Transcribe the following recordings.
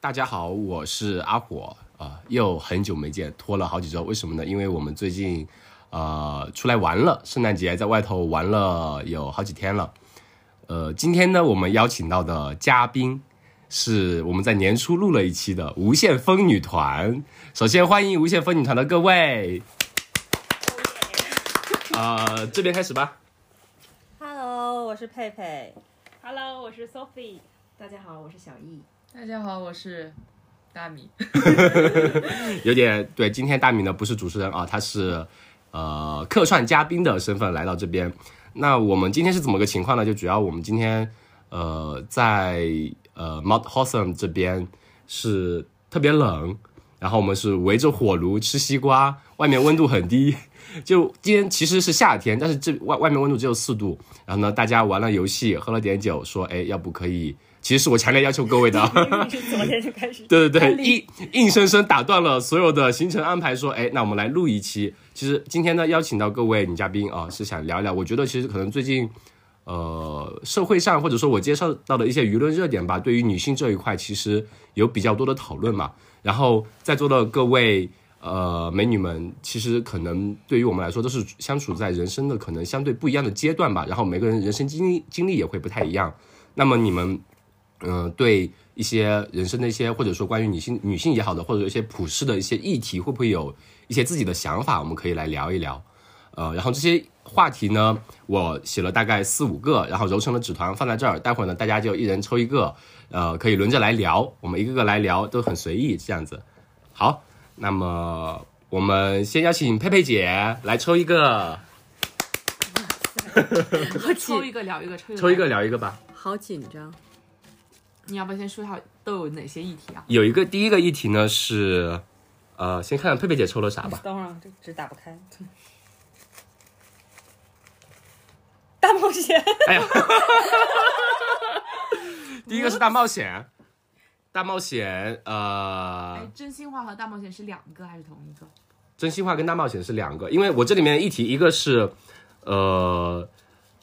大家好，我是阿火啊、又很久没见，拖了好几周，为什么呢？因为我们最近呃出来玩了，圣诞节在外头玩了有好几天了。呃，今天呢，我们邀请到的嘉宾是我们在年初录了一期的无限风女团。首先欢迎无限风女团的各位。呃，这边开始吧。Hello，我是佩佩。Hello，我是 Sophie。大家好，我是小易。大家好，我是大米。有点对，今天大米呢不是主持人啊，他是呃客串嘉宾的身份来到这边。那我们今天是怎么个情况呢？就主要我们今天呃在呃 Mount Hotham 这边是特别冷，然后我们是围着火炉吃西瓜，外面温度很低。就今天其实是夏天，但是这外外面温度只有四度。然后呢，大家玩了游戏，喝了点酒，说哎，要不可以？其实是我强烈要求各位的。昨天就开始？对 对对，硬硬生生打断了所有的行程安排，说，哎，那我们来录一期。其实今天呢，邀请到各位女嘉宾啊，是想聊一聊。我觉得其实可能最近，呃，社会上或者说我接受到的一些舆论热点吧，对于女性这一块，其实有比较多的讨论嘛。然后在座的各位呃美女们，其实可能对于我们来说，都是相处在人生的可能相对不一样的阶段吧。然后每个人人生经历经历也会不太一样。那么你们。嗯，对一些人生的一些，或者说关于女性女性也好的，或者一些普世的一些议题，会不会有一些自己的想法？我们可以来聊一聊。呃，然后这些话题呢，我写了大概四五个，然后揉成了纸团放在这儿。待会儿呢，大家就一人抽一个，呃，可以轮着来聊，我们一个个来聊，都很随意这样子。好，那么我们先邀请佩佩姐来抽一个，抽一个聊一个，抽一个抽一个聊一个吧。好紧张。你要不要先说一下都有哪些议题啊？有一个第一个议题呢是，呃，先看看佩佩姐抽了啥吧。等会儿啊这纸打不开。大冒险，哎呀，第一个是大冒险，大冒险，呃哎，，真心话和大冒险是两个还是同一个？真心话跟大冒险是两个，因为我这里面的议题，一个是，呃，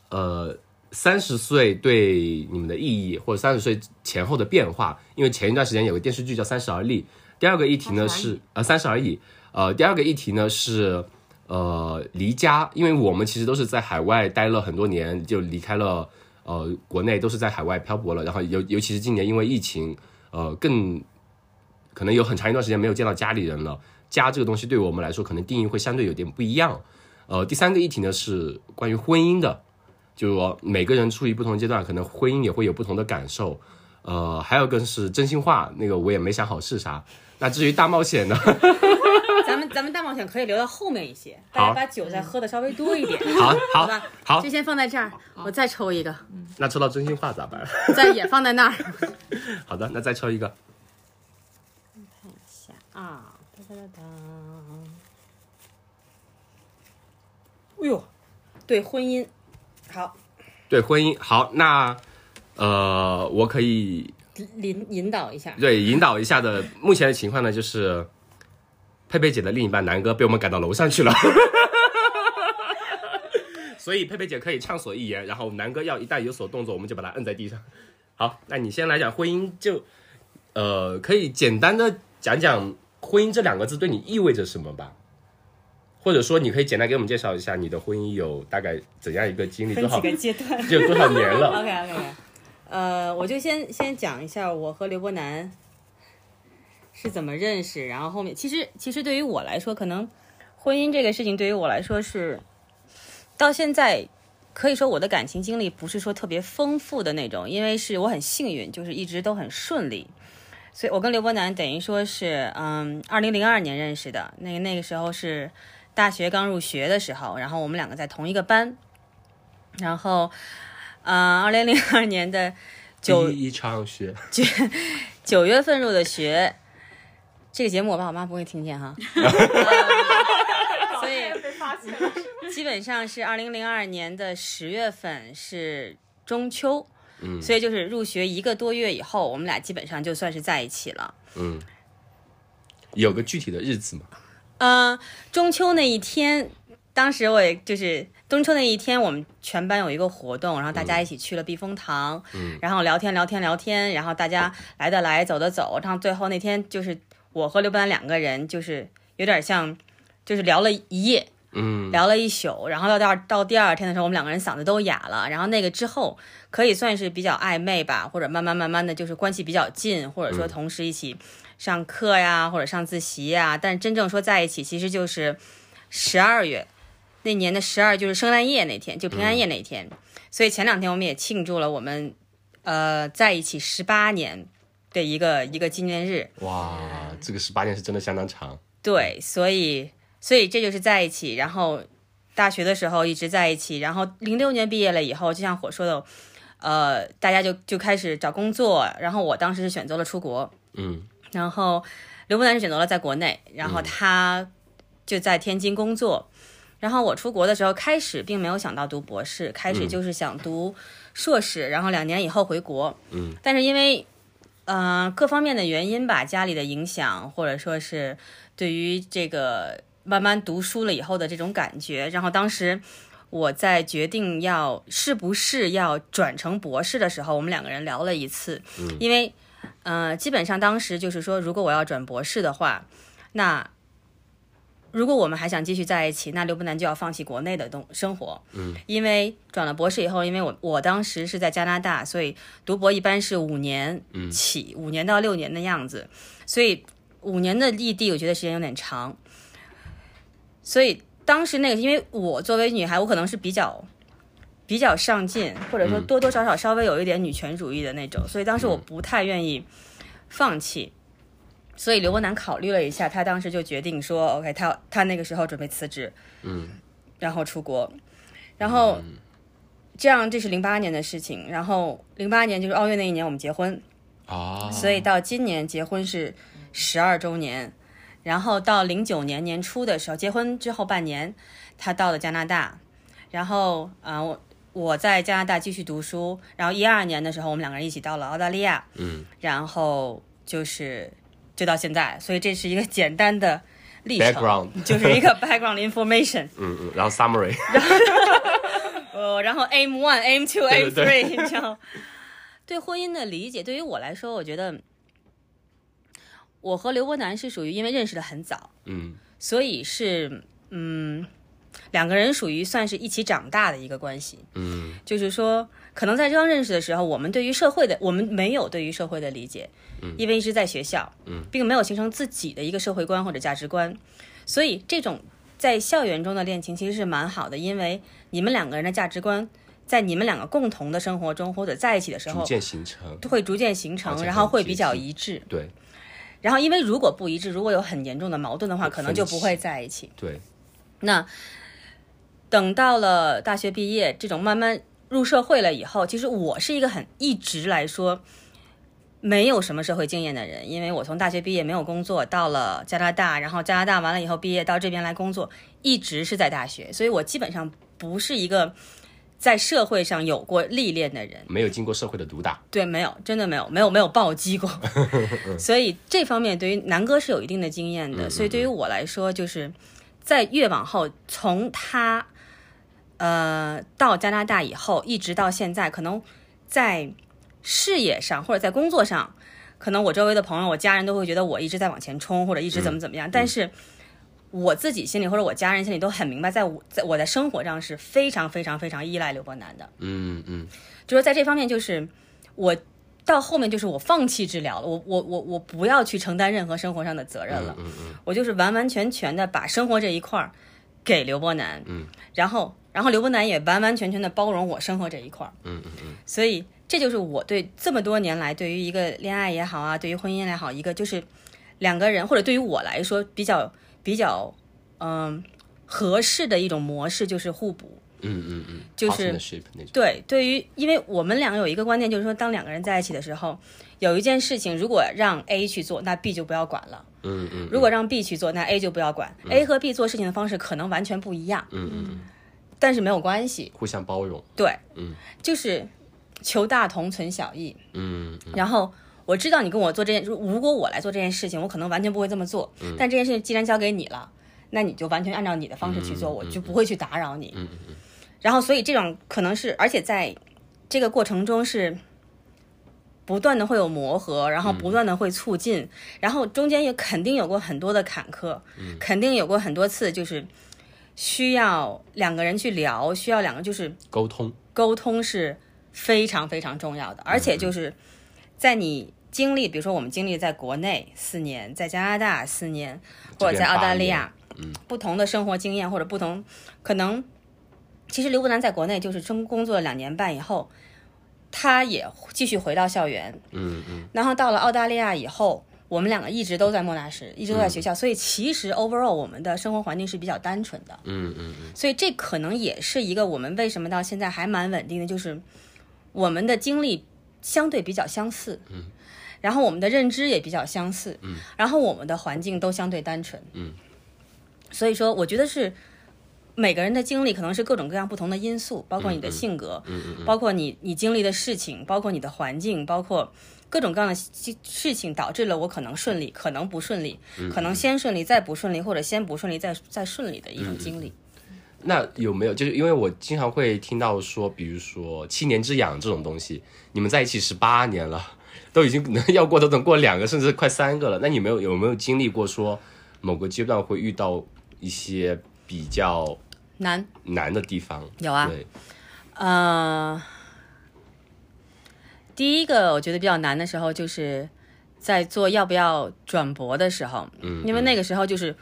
呃，三十岁对你们的意义，或者三十岁前后的变化。因为前一段时间有个电视剧叫《三十而立》，第二个议题呢30而已是呃三十而已，呃，第二个议题呢是呃离家，因为我们其实都是在海外待了很多年，就离开了呃国内，都是在海外漂泊了，然后尤尤其是今年因为疫情，呃更可能有很长一段时间没有见到家里人了。家这个东西对我们来说，可能定义会相对有点不一样。呃，第三个议题呢是关于婚姻的，就是说每个人处于不同阶段，可能婚姻也会有不同的感受。呃，还有一个是真心话，那个我也没想好是啥。那至于大冒险呢？咱们咱们大冒险可以留到后面一些，大家把酒再喝的稍微多一点，好 好吧？好就，先放在这儿，我再抽一个，那抽到真心话咋办？再也放在那儿。好的，那再抽一个。看一下啊，哒哒哒哒。哎呦，对婚姻，好对婚姻，好，那呃，我可以引引导一下。对引导一下的。目前的情况呢，就是佩佩姐的另一半南哥被我们赶到楼上去了，所以佩佩姐可以畅所欲言，然后南哥要一旦有所动作，我们就把他摁在地上。好，那你先来讲婚姻就，呃，可以简单的讲讲婚姻这两个字对你意味着什么吧。或者说，你可以简单给我们介绍一下你的婚姻有大概怎样一个经历，多少个阶段。就有多少年了？OK OK OK，呃，我就先先讲一下我和刘伯南是怎么认识，然后后面其实其实对于我来说，可能婚姻这个事情对于我来说是到现在可以说我的感情经历不是说特别丰富的那种，因为是我很幸运，就是一直都很顺利。所以我跟刘伯南等于说是，嗯，二零零二年认识的，那个那个时候是大学刚入学的时候，然后我们两个在同一个班，然后，呃，二零零二年的九第一场雪，九月份入的学，这个节目我爸我妈不会听见哈，所以被发现了。基本上是二零零二年的十月份是中秋，嗯所以就是入学一个多月以后，我们俩基本上就算是在一起了。嗯，有个具体的日子吗？呃，中秋那一天，当时我也就是中秋那一天，我们全班有一个活动，然后大家一起去了避风塘，嗯然后聊天聊天聊天，然后大家来的来走的走，然后最后那天就是我和刘班两个人，就是有点像，就是聊了一夜，嗯，聊了一宿，然后到第二到第二天的时候，我们两个人嗓子都哑了。然后那个之后可以算是比较暧昧吧，或者慢慢慢慢的就是关系比较近，或者说同时一起上课呀，或者上自习呀。但真正说在一起，其实就是十二月那年的十二，就是圣诞夜那天，就平安夜那天。所以前两天我们也庆祝了我们呃在一起十八年的一个一个纪念日。哇，这个十八年是真的相当长。对，所以所以这就是在一起，然后大学的时候一直在一起，然后零六年毕业了以后，就像火说的，呃，大家就就开始找工作，然后我当时是选择了出国，嗯然后刘伯南是选择了在国内，然后他就在天津工作。然后我出国的时候，开始并没有想到读博士，开始就是想读硕士，然后两年以后回国。嗯，但是因为呃各方面的原因吧，家里的影响，或者说是对于这个慢慢读书了以后的这种感觉，然后当时我在决定要是不是要转成博士的时候，我们两个人聊了一次，因为呃基本上当时就是说，如果我要转博士的话，那如果我们还想继续在一起，那刘伯南就要放弃国内的东生活。嗯，因为转了博士以后，因为我我当时是在加拿大，所以读博一般是五年起，五、年到六年的样子，所以五年的异地，我觉得时间有点长。所以当时那个，因为我作为女孩，我可能是比较比较上进，或者说多多少少稍微有一点女权主义的那种，所以当时我不太愿意放弃。所以刘伯南考虑了一下，他当时就决定说，OK，他他那个时候准备辞职，嗯，然后出国，然后这样这是零八年的事情，然后零八年就是奥运那一年我们结婚，啊，所以到今年结婚是十二周年，然后到零九年年初的时候，结婚之后半年，他到了加拿大，然后啊、呃我我在加拿大继续读书，然后一二年的时候，我们两个人一起到了澳大利亚，嗯然后就是就到现在，所以这是一个简单的历程 Background 就是一个 background information，嗯嗯，然后 summary，呃，然后 aim one、aim two、aim 对对 three，你知道。对婚姻的理解，对于我来说，我觉得我和刘伯南是属于因为认识的很早，嗯。所以是嗯，两个人属于算是一起长大的一个关系。嗯就是说，可能在刚认识的时候，我们对于社会的，我们没有对于社会的理解，嗯因为一直在学校，嗯，并没有形成自己的一个社会观或者价值观，所以这种在校园中的恋情其实是蛮好的，因为你们两个人的价值观。在你们两个共同的生活中，或者在一起的时候，逐渐形成，会逐渐形成，然后会比较一致。对然后，因为如果不一致，如果有很严重的矛盾的话，可能就不会在一起。对，那等到了大学毕业，这种慢慢入社会了以后，其实我是一个很一直来说没有什么社会经验的人，因为我从大学毕业没有工作，到了加拿大，然后加拿大完了以后毕业到这边来工作，一直是在大学，所以我基本上不是一个在社会上有过历练的人。没有经过社会的毒打，对，没有，真的没有，没有，没有暴击过。所以这方面对于南哥是有一定的经验的。所以对于我来说，就是在越往后，从他呃到加拿大以后，一直到现在，可能在事业上或者在工作上，可能我周围的朋友、我家人都会觉得我一直在往前冲，或者一直怎么怎么样。但是我自己心里或者我家人心里都很明白，在我在我在生活上是非常非常非常依赖刘伯南的。嗯嗯。就是在这方面，就是我到后面就是我放弃治疗了，我我我我不要去承担任何生活上的责任了，嗯嗯我就是完完全全的把生活这一块儿给刘伯南，嗯，然后然后刘伯南也完完全全的包容我生活这一块儿，嗯嗯嗯所以这就是我对这么多年来对于一个恋爱也好啊，对于婚姻也好，一个就是两个人或者对于我来说比较比较嗯、合适的一种模式，就是互补。嗯嗯嗯，就是对，对于，因为我们两个有一个观念，就是说，当两个人在一起的时候，有一件事情如果让 A 去做，那 B 就不要管了；嗯嗯，如果让 B 去做，那 A 就不要管。A 和 B 做事情的方式可能完全不一样，嗯嗯嗯，但是没有关系。互相包容，对，嗯，就是求大同存小异。嗯嗯。然后我知道你跟我做这件，如如果我来做这件事情，我可能完全不会这么做。但这件事情既然交给你了，那你就完全按照你的方式去做，嗯嗯我就不会去打扰你。嗯嗯然后，所以这种可能是，而且在这个过程中是不断的会有磨合，然后不断的会促进，然后中间也肯定有过很多的坎坷，嗯。肯定有过很多次就是需要两个人去聊，需要两个就是沟通，沟通是非常非常重要的，而且就是在你经历，比如说我们经历在国内四年，在加拿大四年，或者在澳大利亚，嗯，不同的生活经验或者不同，可能其实刘伯南在国内就是中工作了两年半以后，他也继续回到校园，嗯嗯。然后到了澳大利亚以后。我们两个一直都在莫纳什，一直都在学校，所以其实 overall 我们的生活环境是比较单纯的。嗯嗯嗯，所以这可能也是一个我们为什么到现在还蛮稳定的，就是我们的经历相对比较相似，嗯，然后我们的认知也比较相似，嗯，然后我们的环境都相对单纯，嗯，所以说我觉得是每个人的经历可能是各种各样不同的因素，包括你的性格，嗯嗯嗯。包括你你经历的事情，包括你的环境，包括各种各样的事事情导致了我可能顺利，可能不顺利，嗯可能先顺利再不顺利，或者先不顺利再再顺利的一嗯种经历。那有没有就是因为我经常会听到说，比如说七年之痒这种东西，你们在一起十八年了，都已经能要过都能过两个甚至快三个了，那你没有有没有经历过说某个阶段会遇到一些比较难难的地方？有啊，对，呃，第一个我觉得比较难的时候，就是在做要不要转博的时候，嗯，因为那个时候就是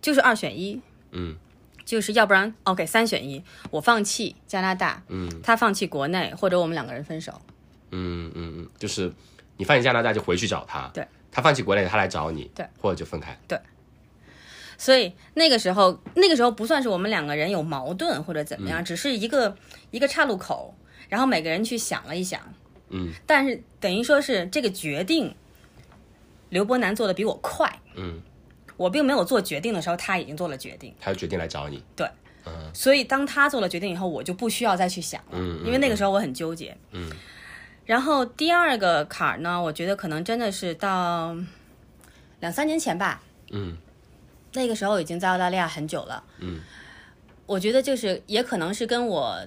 就是二选一，嗯。就是要不然 OK 三选一，我放弃加拿大，嗯。他放弃国内，或者我们两个人分手。嗯嗯嗯，就是你放弃加拿大就回去找他，对，他放弃国内他来找你，对，或者就分开，对。所以那个时候，那个时候不算是我们两个人有矛盾或者怎么样，只是一个一个岔路口，然后每个人去想了一想，嗯，但是等于说是这个决定，刘伯南做的比我快，嗯，我并没有做决定的时候，他已经做了决定，他就决定来找你，对。所以当他做了决定以后，我就不需要再去想了，嗯嗯因为那个时候我很纠结，嗯，然后第二个坎儿呢，我觉得可能真的是到两三年前吧，嗯。那个时候已经在澳大利亚很久了。嗯，我觉得就是也可能是跟我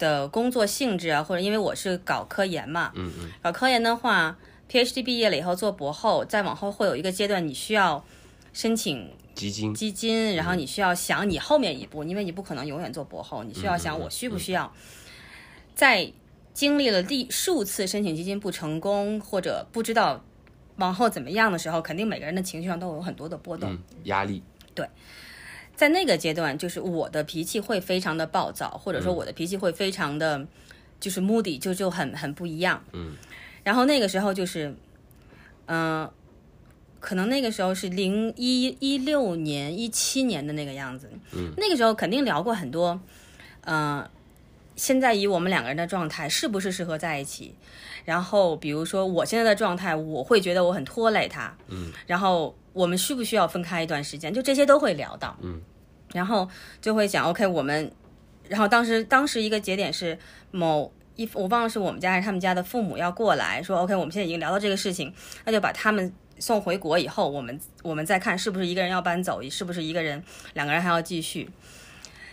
的工作性质啊，或者因为我是搞科研嘛，嗯嗯。搞科研的话，PhD 毕业了以后做博后，再往后会有一个阶段，你需要申请基金，基金，然后你需要想你后面一步，因为你不可能永远做博后，你需要想我需不需要，在经历了第数次申请基金不成功，或者不知道往后怎么样的时候，肯定每个人的情绪上都有很多的波动。嗯，压力，在那个阶段，就是我的脾气会非常的暴躁，或者说我的脾气会非常的，就是 moody，就就很很不一样。嗯，然后那个时候就是，嗯、可能那个时候是零一一六年、一七年的那个样子。嗯，那个时候肯定聊过很多，嗯、现在以我们两个人的状态是不是适合在一起？然后比如说我现在的状态，我会觉得我很拖累他。嗯，然后我们需不需要分开一段时间？就这些都会聊到。嗯，然后就会讲 OK，我们，然后当时当时一个节点是某一我忘了是我们家还是他们家的父母要过来说 OK，我们现在已经聊到这个事情，那就把他们送回国以后，我们我们再看是不是一个人要搬走，是不是一个人两个人还要继续。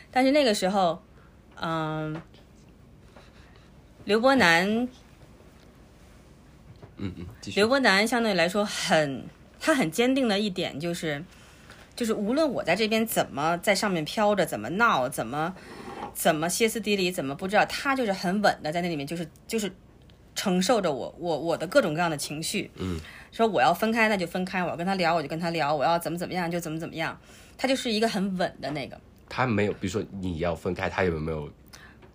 但是那个时候，嗯，刘伯南嗯嗯，继续刘，伯南相对来说很，他很坚定的一点就是，就是无论我在这边怎么在上面飘着，怎么闹，怎么怎么歇斯底里，怎么不知道，他就是很稳的在那里面，就是就是承受着我我我的各种各样的情绪。嗯，说我要分开那就分开，我要跟他聊我就跟他聊，我要怎么怎么样就怎么怎么样，他就是一个很稳的那个。他没有，比如说你要分开，他有没有？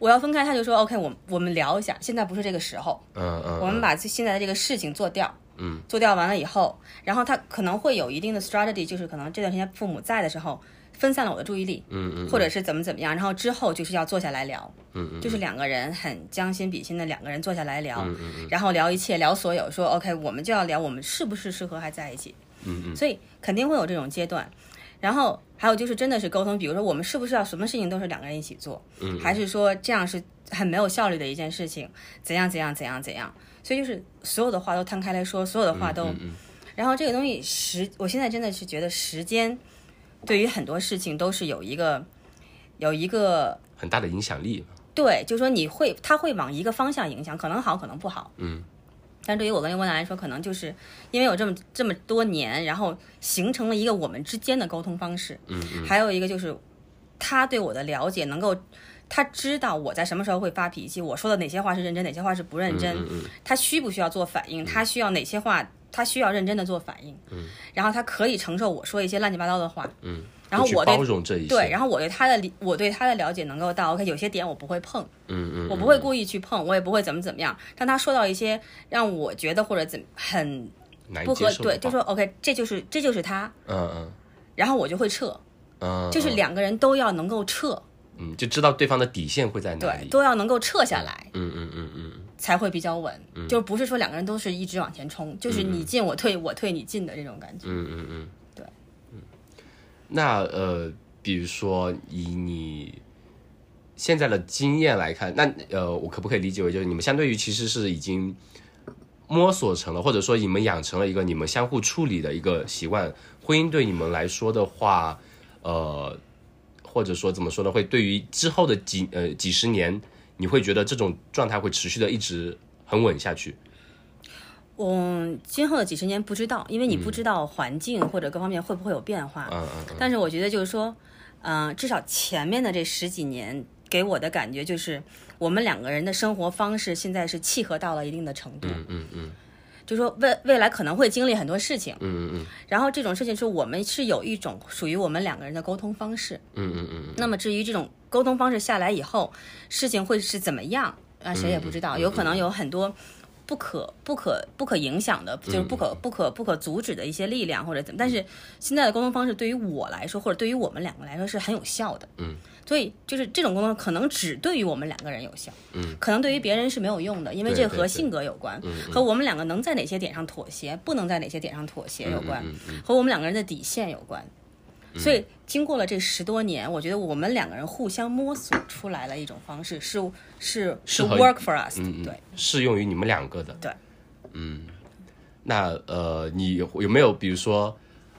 我要分开，他就说 OK，我我们聊一下，现在不是这个时候，嗯嗯，我们把现在的这个事情做掉。嗯，做掉完了以后，然后他可能会有一定的 strategy，就是可能这段时间父母在的时候分散了我的注意力，嗯嗯，或者是怎么怎么样，然后之后就是要坐下来聊，嗯嗯，就是两个人很将心比心的两个人坐下来聊，嗯嗯嗯。然后聊一切，聊所有，说 OK，我们就要聊我们是不是适合还在一起，嗯嗯。所以肯定会有这种阶段。然后还有就是真的是沟通，比如说我们是不是要什么事情都是两个人一起做，嗯，还是说这样是很没有效率的一件事情，怎样怎样怎样怎样，所以就是所有的话都摊开来说，所有的话都，嗯嗯然后这个东西时，我现在真的是觉得时间对于很多事情都是有一个有一个很大的影响力。对，就是说你会，他会往一个方向影响，可能好，可能不好。嗯。但对于我跟刘波南来说，可能就是因为有这么这么多年，然后形成了一个我们之间的沟通方式。嗯嗯。还有一个就是他对我的了解，能够他知道我在什么时候会发脾气，我说的哪些话是认真，哪些话是不认真。嗯嗯他需不需要做反应？他需要哪些话？他需要认真的做反应。嗯。然后他可以承受我说一些乱七八糟的话。嗯。然后我对包容这一些。对，然后我对他的理，我对他的了解能够到 OK，有些点我不会碰。嗯嗯。我不会故意去碰，我也不会怎么怎么样。当他说到一些让我觉得或者怎很不合，对，就说 OK，这就是这就是他，嗯嗯然后我就会撤，嗯，就是两个人都要能够撤，嗯，就知道对方的底线会在哪里对，都要能够撤下来，嗯嗯嗯嗯才会比较稳。就不是说两个人都是一直往前冲，就是你进我退，我退你进的这种感觉。嗯嗯嗯，对。那呃，比如说以你现在的经验来看，那呃，我可不可以理解为就是你们相对于其实是已经摸索成了，或者说你们养成了一个你们相互处理的一个习惯？婚姻对你们来说的话，呃，或者说怎么说呢？会对于之后的几呃几十年，你会觉得这种状态会持续的一直很稳下去？嗯，今后的几十年不知道，因为你不知道环境或者各方面会不会有变化。嗯嗯嗯但是我觉得就是说，嗯、至少前面的这十几年给我的感觉就是，我们两个人的生活方式现在是契合到了一定的程度。嗯嗯嗯就说未未来可能会经历很多事情，嗯嗯然后这种事情是我们是有一种属于我们两个人的沟通方式。嗯嗯嗯那么至于这种沟通方式下来以后，事情会是怎么样啊？谁也不知道，有可能有很多。不可不可不可影响的，就是不可不可不可阻止的一些力量或者怎么，但是现在的沟通方式对于我来说，或者对于我们两个来说是很有效的。嗯，所以就是这种沟通可能只对于我们两个人有效，嗯，可能对于别人是没有用的，因为这和性格有关，和我们两个能在哪些点上妥协，不能在哪些点上妥协有关，和我们两个人的底线有关。所以经过了这十多年，我觉得我们两个人互相摸索出来了一种方式，是是是 work for us 对。适用于你们两个的。对，嗯那呃，你有有没有比如说，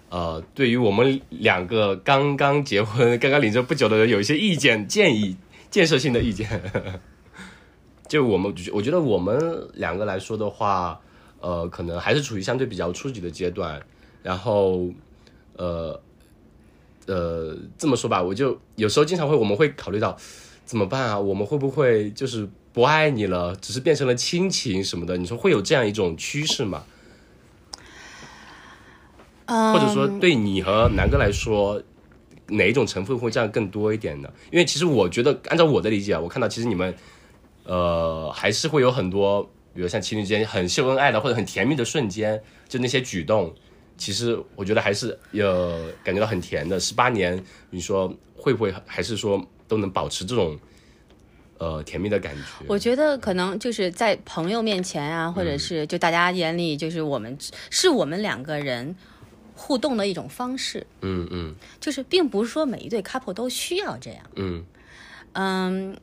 呃，对于我们两个刚刚结婚、刚刚领证不久的人，有一些意见、建议、建设性的意见？就我们，我觉得我们两个来说的话，呃，可能还是处于相对比较初级的阶段。然后，呃，呃，这么说吧，我就有时候经常会，我们会考虑到怎么办啊？我们会不会就是不爱你了，只是变成了亲情什么的？你说会有这样一种趋势吗？嗯或者说对你和南哥来说，哪一种成分会这样更多一点呢？因为其实我觉得，按照我的理解啊，我看到其实你们，呃，还是会有很多，比如像情侣之间很秀恩爱的或者很甜蜜的瞬间，就那些举动，其实我觉得还是有感觉到很甜的。十八年，你说会不会还是说都能保持这种呃甜蜜的感觉？我觉得可能就是在朋友面前啊，或嗯者是就大家眼里，就是我们是我们两个人互动的一种方式，嗯嗯。就是并不是说每一对 couple 都需要这样，嗯。嗯，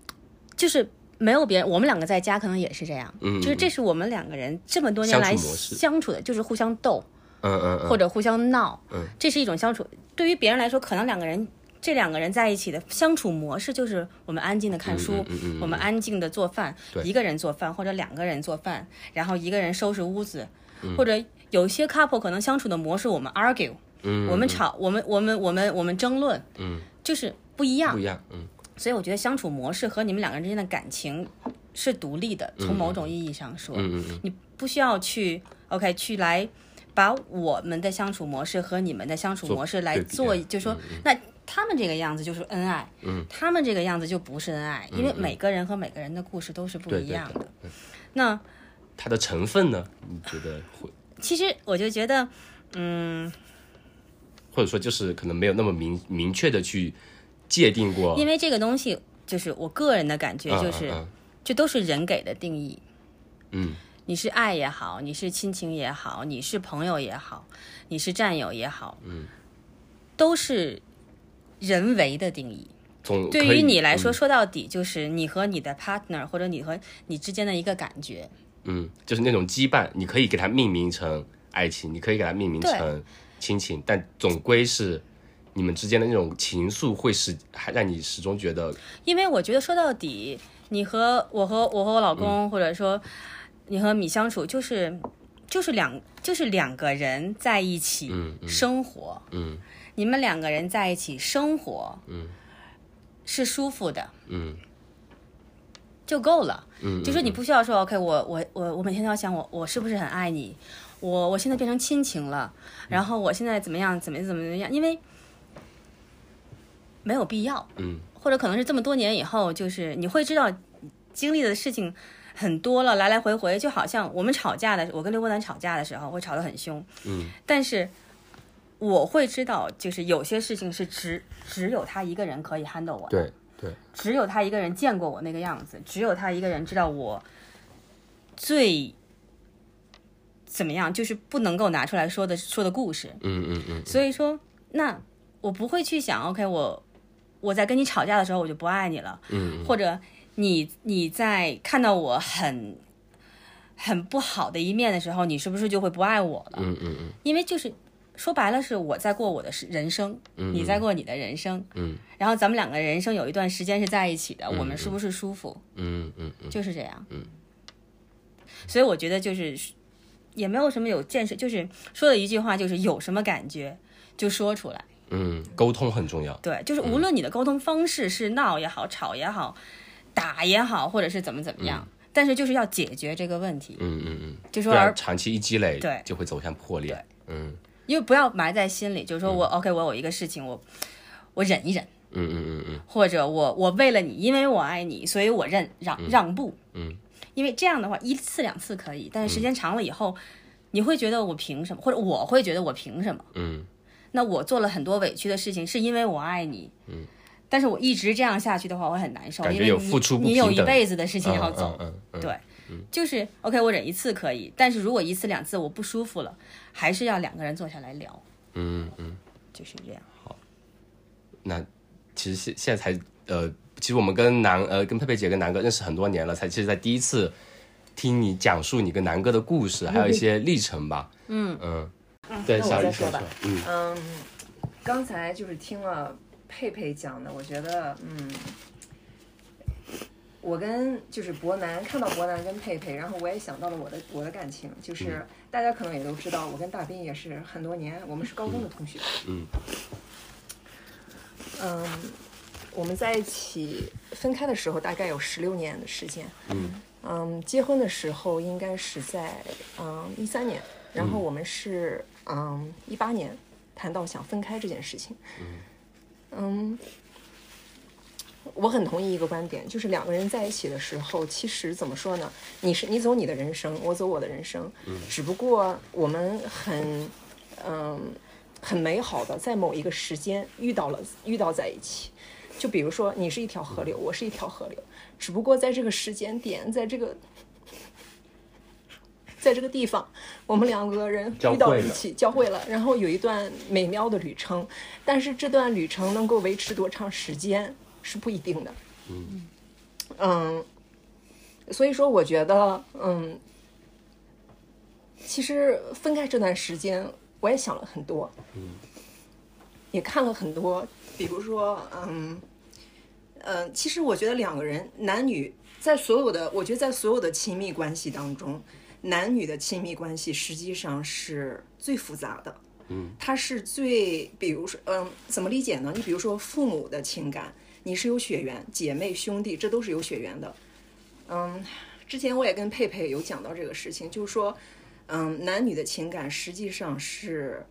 就是没有别人，我们两个在家可能也是这样，嗯就是这是我们两个人这么多年来相处的，就是互相斗嗯嗯嗯，或者互相闹，嗯，这是一种相处。对于别人来说，可能两个人。这两个人在一起的相处模式就是我们安静的看书，嗯嗯嗯嗯我们安静的做饭，对。一个人做饭或者两个人做饭，然后一个人收拾屋子，嗯。或者有些 couple 可能相处的模式我们 argue，、嗯我们吵，我们我们我们我们争论，嗯就是不一样不。一样，嗯。所以我觉得相处模式和你们两个人之间的感情是独立的，从某种意义上说，嗯。你不需要去 OK 去来把我们的相处模式和你们的相处模式来做，嗯就说、那他们这个样子就是恩爱，嗯，他们这个样子就不是恩爱，因为每个人和每个人的故事都是不一样的。那它的成分呢？你觉得会？其实我就觉得，嗯，或者说就是可能没有那么明明确的去界定过，因为这个东西就是我个人的感觉，嗯就是、嗯这都是人给的定义。嗯你是爱也好，你是亲情也好，你是朋友也好，你是战友也好，嗯，都是人为的定义。对总对于你来说，嗯说到底就是你和你的 partner 或者你和你之间的一个感觉。嗯，就是那种羁绊，你可以给它命名成爱情，你可以给它命名成亲情，但总归是你们之间的那种情愫会使还让你始终觉得因为我觉得说到底，你和我和我和我老公，或者说你和米相处，就是就是两就是两个人在一起生活，嗯。你们两个人在一起生活，嗯，是舒服的嗯。就够了。嗯，就是你不需要说 OK，我我我我每天都要想我我是不是很爱你，我我现在变成亲情了，然后我现在怎么样怎么怎么怎么样，因为没有必要。嗯。或者可能是这么多年以后，就是你会知道经历的事情很多了，来来回回，就好像我们吵架的，我跟刘波南吵架的时候会吵得很凶，嗯。但是我会知道，就是有些事情是只只有他一个人可以 handle 我的，对对。只有他一个人见过我那个样子，只有他一个人知道我最怎么样，就是不能够拿出来说的说的故事，嗯嗯嗯所以说，那我不会去想，OK，我我在跟你吵架的时候，我就不爱你了，嗯。或者你你在看到我很很不好的一面的时候，你是不是就会不爱我了？嗯嗯嗯因为就是说白了，是我在过我的是人生，你在过你的人生，嗯然后咱们两个人生有一段时间是在一起的，我们是不是舒服？嗯嗯嗯就是这样。嗯，所以我觉得就是也没有什么有建设，就是说的一句话，就是有什么感觉就说出来。嗯，沟通很重要。对，就是无论你的沟通方式是闹也好、吵也好、打也好，或者是怎么怎么样，但是就是要解决这个问题，嗯嗯嗯，就说而长期一积累，对。就会走向破裂。嗯。因为不要埋在心里，就是说我、OK，我有一个事情，我我忍一忍，嗯嗯嗯嗯。或者我我为了你，因为我爱你，所以我认让让步，嗯，因为这样的话一次两次可以，但是时间长了以后，你会觉得我凭什么，或者我会觉得我凭什么？嗯。那我做了很多委屈的事情，是因为我爱你，嗯，但是我一直这样下去的话，我会很难受，感觉因为你有付出不你有一辈子的事情嗯，要走，嗯嗯嗯，对，就是 OK，我忍一次可以，但是如果一次两次我不舒服了，还是要两个人坐下来聊，嗯嗯。就是这样。好那其实现现在才呃，其实我们跟南呃跟佩佩姐跟南哥认识很多年了，才其实在第一次听你讲述你跟南哥的故事，还有一些历程吧。嗯嗯，对，我小李说再说吧嗯嗯，刚才就是听了佩佩讲的，我觉得，嗯，我跟就是博南看到博南跟佩佩，然后我也想到了我的我的感情，就是大家可能也都知道，我跟大斌也是很多年，我们是高中的同学。嗯嗯，我们在一起分开的时候大概有十六年的时间。嗯嗯，结婚的时候应该是在嗯一三年，然后我们是嗯一八年谈到想分开这件事情。嗯，我很同意一个观点，就是两个人在一起的时候，其实怎么说呢？你是你走你的人生，我走我的人生，只不过我们很嗯很美好的在某一个时间遇到了遇到在一起。就比如说，你是一条河流，我是一条河流，只不过在这个时间点，在这个，在这个地方，我们两个人遇到了一起，交汇了，然后有一段美妙的旅程。但是这段旅程能够维持多长时间是不一定的。嗯嗯，所以说我觉得，嗯，其实分开这段时间，我也想了很多，也看了很多，比如说，嗯，呃，其实我觉得两个人男女在所有的，我觉得在所有的亲密关系当中，男女的亲密关系实际上是最复杂的。嗯，它是最，比如说，嗯，怎么理解呢？你比如说父母的情感，你是有血缘，姐妹兄弟，这都是有血缘的。嗯，之前我也跟佩佩有讲到这个事情，就是说，嗯，男女的情感实际上是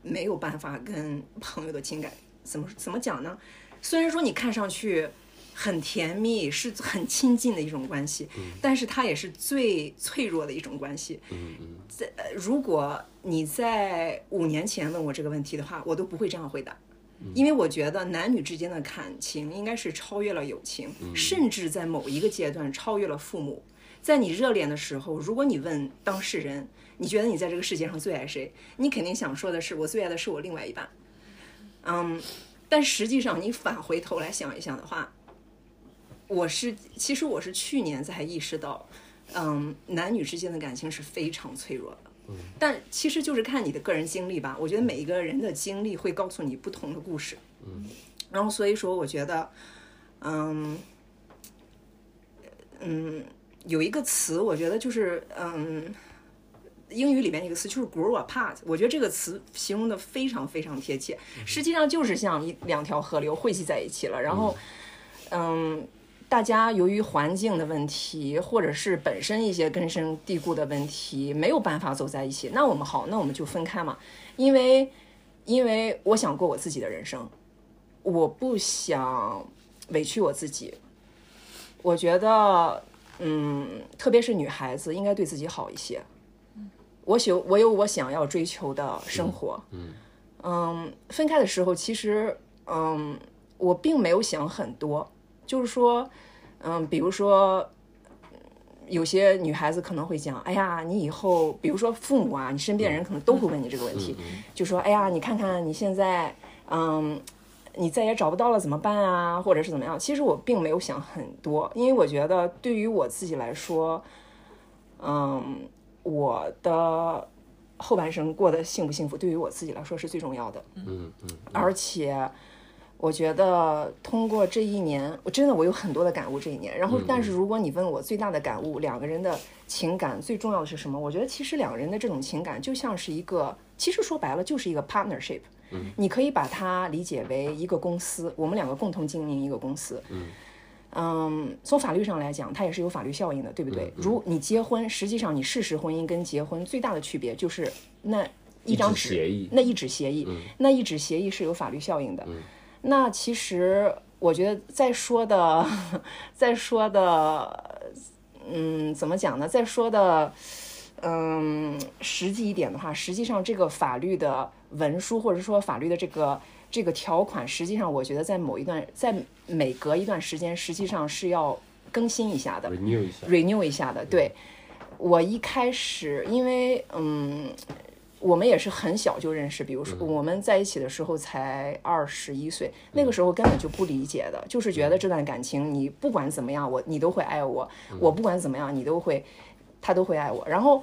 没有办法跟朋友的情感怎么怎么讲呢？虽然说你看上去很甜蜜，是很亲近的一种关系，但是它也是最脆弱的一种关系。嗯嗯在呃如果你在五年前问我这个问题的话，我都不会这样回答。因为我觉得男女之间的感情应该是超越了友情，甚至在某一个阶段超越了父母。在你热恋的时候，如果你问当事人，你觉得你在这个世界上最爱谁？你肯定想说的是我最爱的是我另外一半。嗯，但实际上你返回头来想一想的话，我是其实我是去年才意识到，嗯，男女之间的感情是非常脆弱的。但其实就是看你的个人经历吧。我觉得每一个人的经历会告诉你不同的故事。嗯，然后所以说，我觉得，嗯，嗯，有一个词，我觉得就是，嗯，英语里面一个词就是 grow apart。我觉得这个词形容的非常非常贴切，实际上就是像一两条河流汇集在一起了，然后，嗯。大家由于环境的问题，或者是本身一些根深蒂固的问题，没有办法走在一起。那我们好，那我们就分开嘛。因为，因为我想过我自己的人生，我不想委屈我自己。我觉得，嗯，特别是女孩子应该对自己好一些。我有我有我想要追求的生活。嗯嗯，分开的时候，其实，嗯，我并没有想很多。就是说，嗯，比如说，有些女孩子可能会讲，哎呀，你以后，比如说父母啊，你身边人可能都会问你这个问题，就说，哎呀，你看看你现在，嗯，你再也找不到了怎么办啊，或者是怎么样？其实我并没有想很多，因为我觉得对于我自己来说，嗯，我的后半生过得幸不幸福，对于我自己来说是最重要的，嗯嗯，而且。我觉得通过这一年，我真的我有很多的感悟。这一年，然后，但是如果你问我最大的感悟，两个人的情感最重要的是什么？我觉得其实两个人的这种情感就像是一个，其实说白了就是一个 partnership。嗯，你可以把它理解为一个公司，我们两个共同经营一个公司。嗯，嗯，从法律上来讲，它也是有法律效应的，对不对？如你结婚，实际上你事实婚姻跟结婚最大的区别就是那一张纸协议，那一纸协议，那一纸协议是有法律效应的。那其实我觉得再说的，再说的，嗯，怎么讲呢？再说的，嗯，实际一点的话，实际上这个法律的文书或者说法律的这个这个条款，实际上我觉得在某一段，在每隔一段时间，实际上是要更新一下的，renew 一下，renew 一下的。对，我一开始因为嗯。我们也是很小就认识，比如说我们在一起的时候才二十一岁，那个时候根本就不理解的，就是觉得这段感情你不管怎么样，我你都会爱我，我不管怎么样你都会，他都会爱我。然后，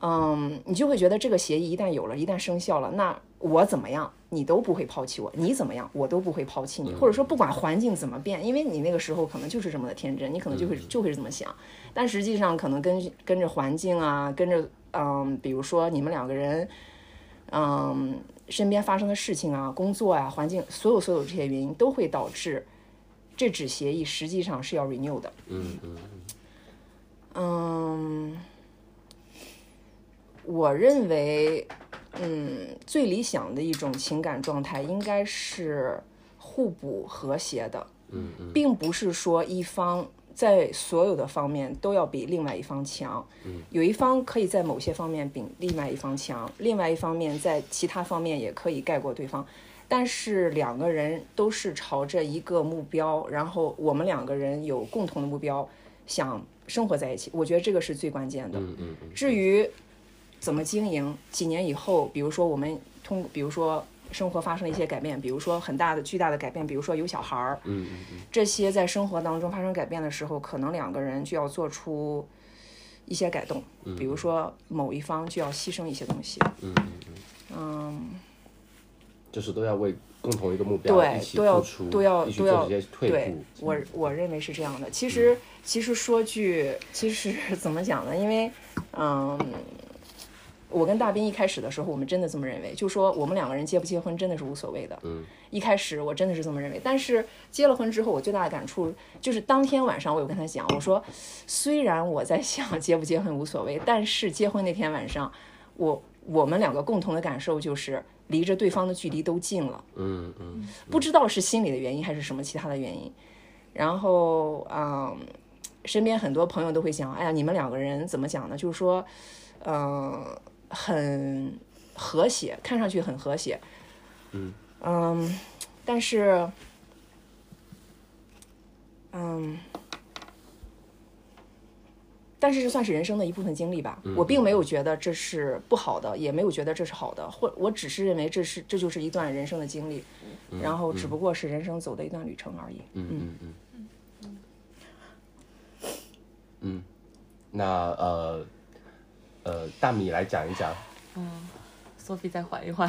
嗯，你就会觉得这个协议一旦有了，一旦生效了，那我怎么样你都不会抛弃我，你怎么样我都不会抛弃你，或者说不管环境怎么变，因为你那个时候可能就是这么的天真，你可能就会就会这么想，但实际上可能跟跟着环境啊，跟着。嗯，比如说你们两个人，嗯，身边发生的事情啊，工作啊，环境，所有所有这些原因都会导致这纸协议实际上是要 renew 的。嗯嗯嗯，我认为，嗯，最理想的一种情感状态应该是互补和谐的。嗯嗯，并不是说一方。在所有的方面都要比另外一方强，有一方可以在某些方面比另外一方强，另外一方面在其他方面也可以盖过对方，但是两个人都是朝着一个目标，然后我们两个人有共同的目标，想生活在一起，我觉得这个是最关键的。嗯嗯嗯。至于怎么经营，几年以后，比如说我们通，比如说。生活发生了一些改变，比如说很大的、巨大的改变，比如说有小孩儿，嗯嗯嗯，这些在生活当中发生改变的时候，可能两个人就要做出一些改动，比如说某一方就要牺牲一些东西，嗯嗯嗯，嗯，就是都要为共同一个目标对，都要都要都要退对，我我认为是这样的。其实其实说句，其实 怎么讲呢？因为嗯。我跟大斌一开始的时候，我们真的这么认为，就说我们两个人结不结婚真的是无所谓的。嗯，一开始我真的是这么认为，但是结了婚之后，我最大的感触就是当天晚上我有跟他讲，我说虽然我在想结不结婚无所谓，但是结婚那天晚上，我我们两个共同的感受就是离着对方的距离都近了。嗯嗯，不知道是心理的原因还是什么其他的原因，然后嗯，身边很多朋友都会讲，哎呀，你们两个人怎么讲呢？就是说，嗯。很和谐，看上去很和谐。嗯嗯，但是，嗯，但是这算是人生的一部分经历吧。我并没有觉得这是不好的，也没有觉得这是好的，或我只是认为这是这就是一段人生的经历，然后只不过是人生走的一段旅程而已。嗯嗯嗯嗯。嗯，那呃。呃，大米来讲一讲。嗯 Sophie 再缓一缓。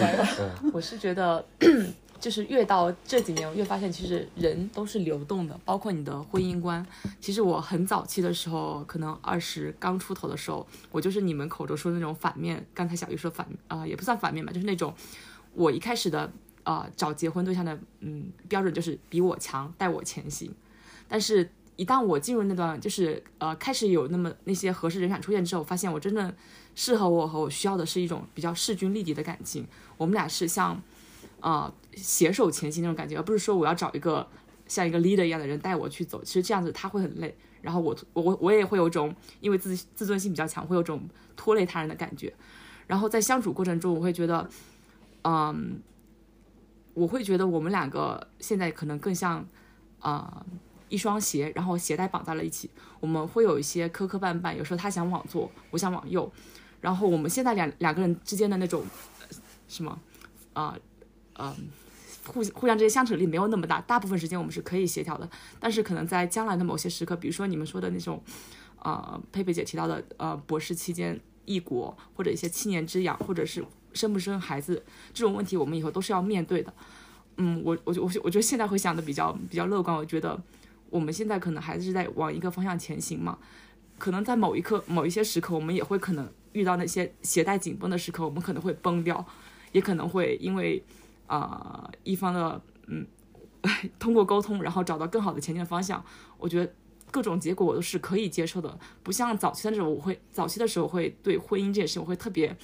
我是觉得，就是越到这几年，我越发现其实人都是流动的，包括你的婚姻观。其实我很早期的时候，可能二十刚出头的时候，我就是你们口中说的那种反面。刚才小鱼说反啊、也不算反面吧，就是那种我一开始的啊找结婚对象的嗯标准就是比我强，带我前行。但是，一旦我进入那段就是呃开始有那么那些合适人选出现之后，发现我真的适合我和我需要的是一种比较势均力敌的感情。我们俩是像呃携手前行那种感觉，而不是说我要找一个像一个 leader 一样的人带我去走。其实这样子他会很累，然后我我我也会有种因为自自尊心比较强，会有种拖累他人的感觉。然后在相处过程中，我会觉得，嗯，我会觉得我们两个现在可能更像啊。一双鞋，然后鞋带绑在了一起，我们会有一些磕磕绊绊。有时候他想往左，我想往右，然后我们现在两两个人之间的那种什么啊呃互互相之间相处力没有那么大，大部分时间我们是可以协调的。但是可能在将来的某些时刻，比如说你们说的那种呃佩佩姐提到的呃博士期间异国，或者一些七年之痒，或者是生不生孩子这种问题，我们以后都是要面对的。嗯，我我我我觉得现在会想的比较比较乐观，我觉得。我们现在可能还是在往一个方向前行嘛，可能在某一刻、某一些时刻，我们也会可能遇到那些鞋带紧绷的时刻，我们可能会崩掉，也可能会因为啊、一方的嗯 通过沟通，然后找到更好的前进的方向。我觉得各种结果我都是可以接受的，不像早期的时候，我会早期的时候会对婚姻这件事，我会特别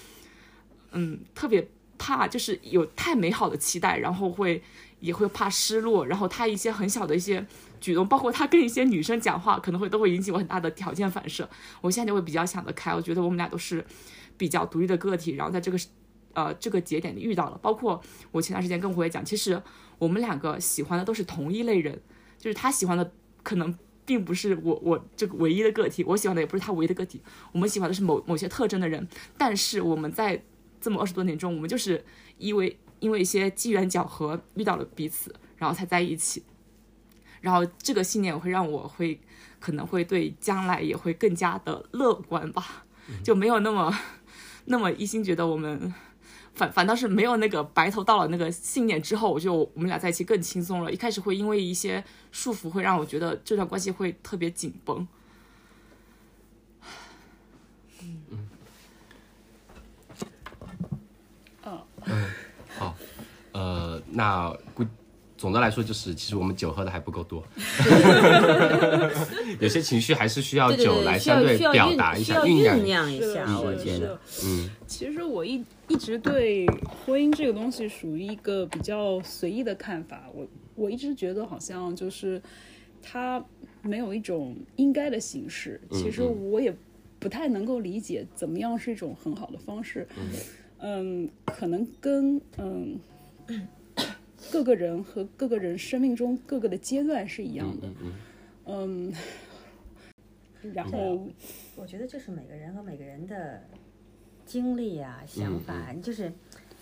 嗯特别怕，就是有太美好的期待，然后会也会怕失落，然后他一些很小的一些。举动，包括他跟一些女生讲话，可能会都会引起我很大的条件反射。我现在就会比较想得开，我觉得我们俩都是比较独立的个体，然后在这个呃这个节点遇到了。包括我前段时间跟胡伟讲，其实我们两个喜欢的都是同一类人，就是他喜欢的可能并不是我我这个唯一的个体，我喜欢的也不是他唯一的个体，我们喜欢的是某某些特征的人。但是我们在这么二十多年中，我们就是因为因为一些机缘巧合遇到了彼此，然后才在一起。然后这个信念会让我会可能会对将来也会更加的乐观吧，就没有那么那么一心觉得我们反反倒是没有那个白头到老那个信念之后，我就我们俩在一起更轻松了。一开始会因为一些束缚会让我觉得这段关系会特别紧绷。嗯好，呃，那估。总的来说，就是其实我们酒喝的还不够多，有些情绪还是需要酒来相对表达一下、酝酿酿一下。我觉得，嗯，其实我一一直对婚姻这个东西属于一个比较随意的看法。我我一直觉得好像就是它没有一种应该的形式。其实我也不太能够理解怎么样是一种很好的方式。嗯，可能跟嗯。各个人和各个人生命中各个的阶段是一样的，嗯，然后我觉得就是每个人和每个人的经历啊、想法，就是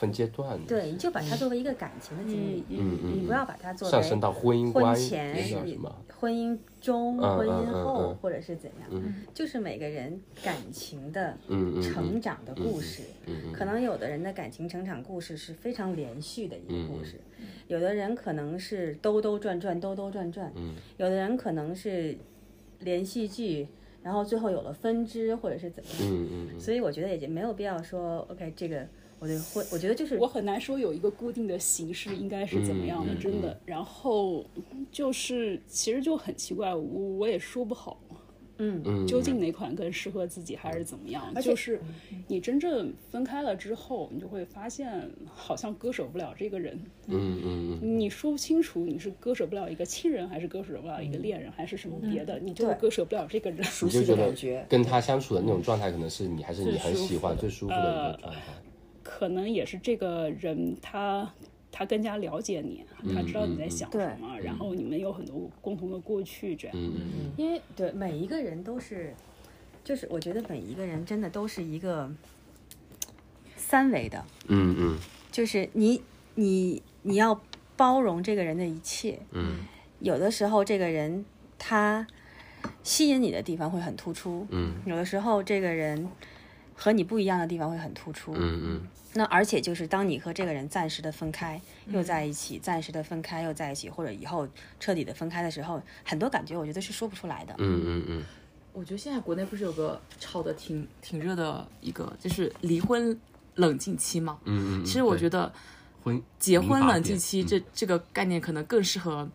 分阶段的，对，你就把它作为一个感情的经历，嗯嗯，你不要把它作为上升到婚姻观婚前？婚姻中、嗯婚姻后嗯。或者是怎样，嗯。就是每个人感情的嗯嗯成长的故事。嗯嗯可能有的人的感情成长故事是非常连续的一个故嗯事，有的人可能是兜兜转转、兜兜转转，嗯。有的人可能是连续剧，然后最后有了分支或者是怎么样。嗯嗯嗯，所以我觉得也就没有必要说，OK，这个我对会，我觉得就是我很难说有一个固定的形式应该是怎么样的，真的。然后就是其实就很奇怪，我我也说不好，嗯嗯究竟哪款更适合自己还是怎么样。且就是你真正分开了之后，你就会发现好像割舍不了这个人，嗯嗯嗯你说不清楚你是割舍不了一个亲人，还是割舍不了一个恋人，还是什么别的，你就是割舍不了这个人。熟悉的你就觉得感觉。跟他相处的那种状态，可能是你还是你很喜欢、最最舒服的一个状态。可能也是这个人他他更加了解你，他知道你在想什么，然后你们有很多共同的过去，这样。因为对每一个人都是，就是我觉得每一个人真的都是一个三维的，嗯嗯。就是你你你要包容这个人的一切。嗯。有的时候这个人他吸引你的地方会很突出，嗯。有的时候这个人和你不一样的地方会很突出。嗯嗯那而且就是当你和这个人暂时的分开，又在一起，暂时的分开又在一起，或者以后彻底的分开的时候，很多感觉我觉得是说不出来的。嗯嗯嗯，我觉得现在国内不是有个炒的挺挺热的一个，就是离婚冷静期嘛。嗯嗯，其实我觉得得婚结婚冷静期嗯这这个概念可能更适合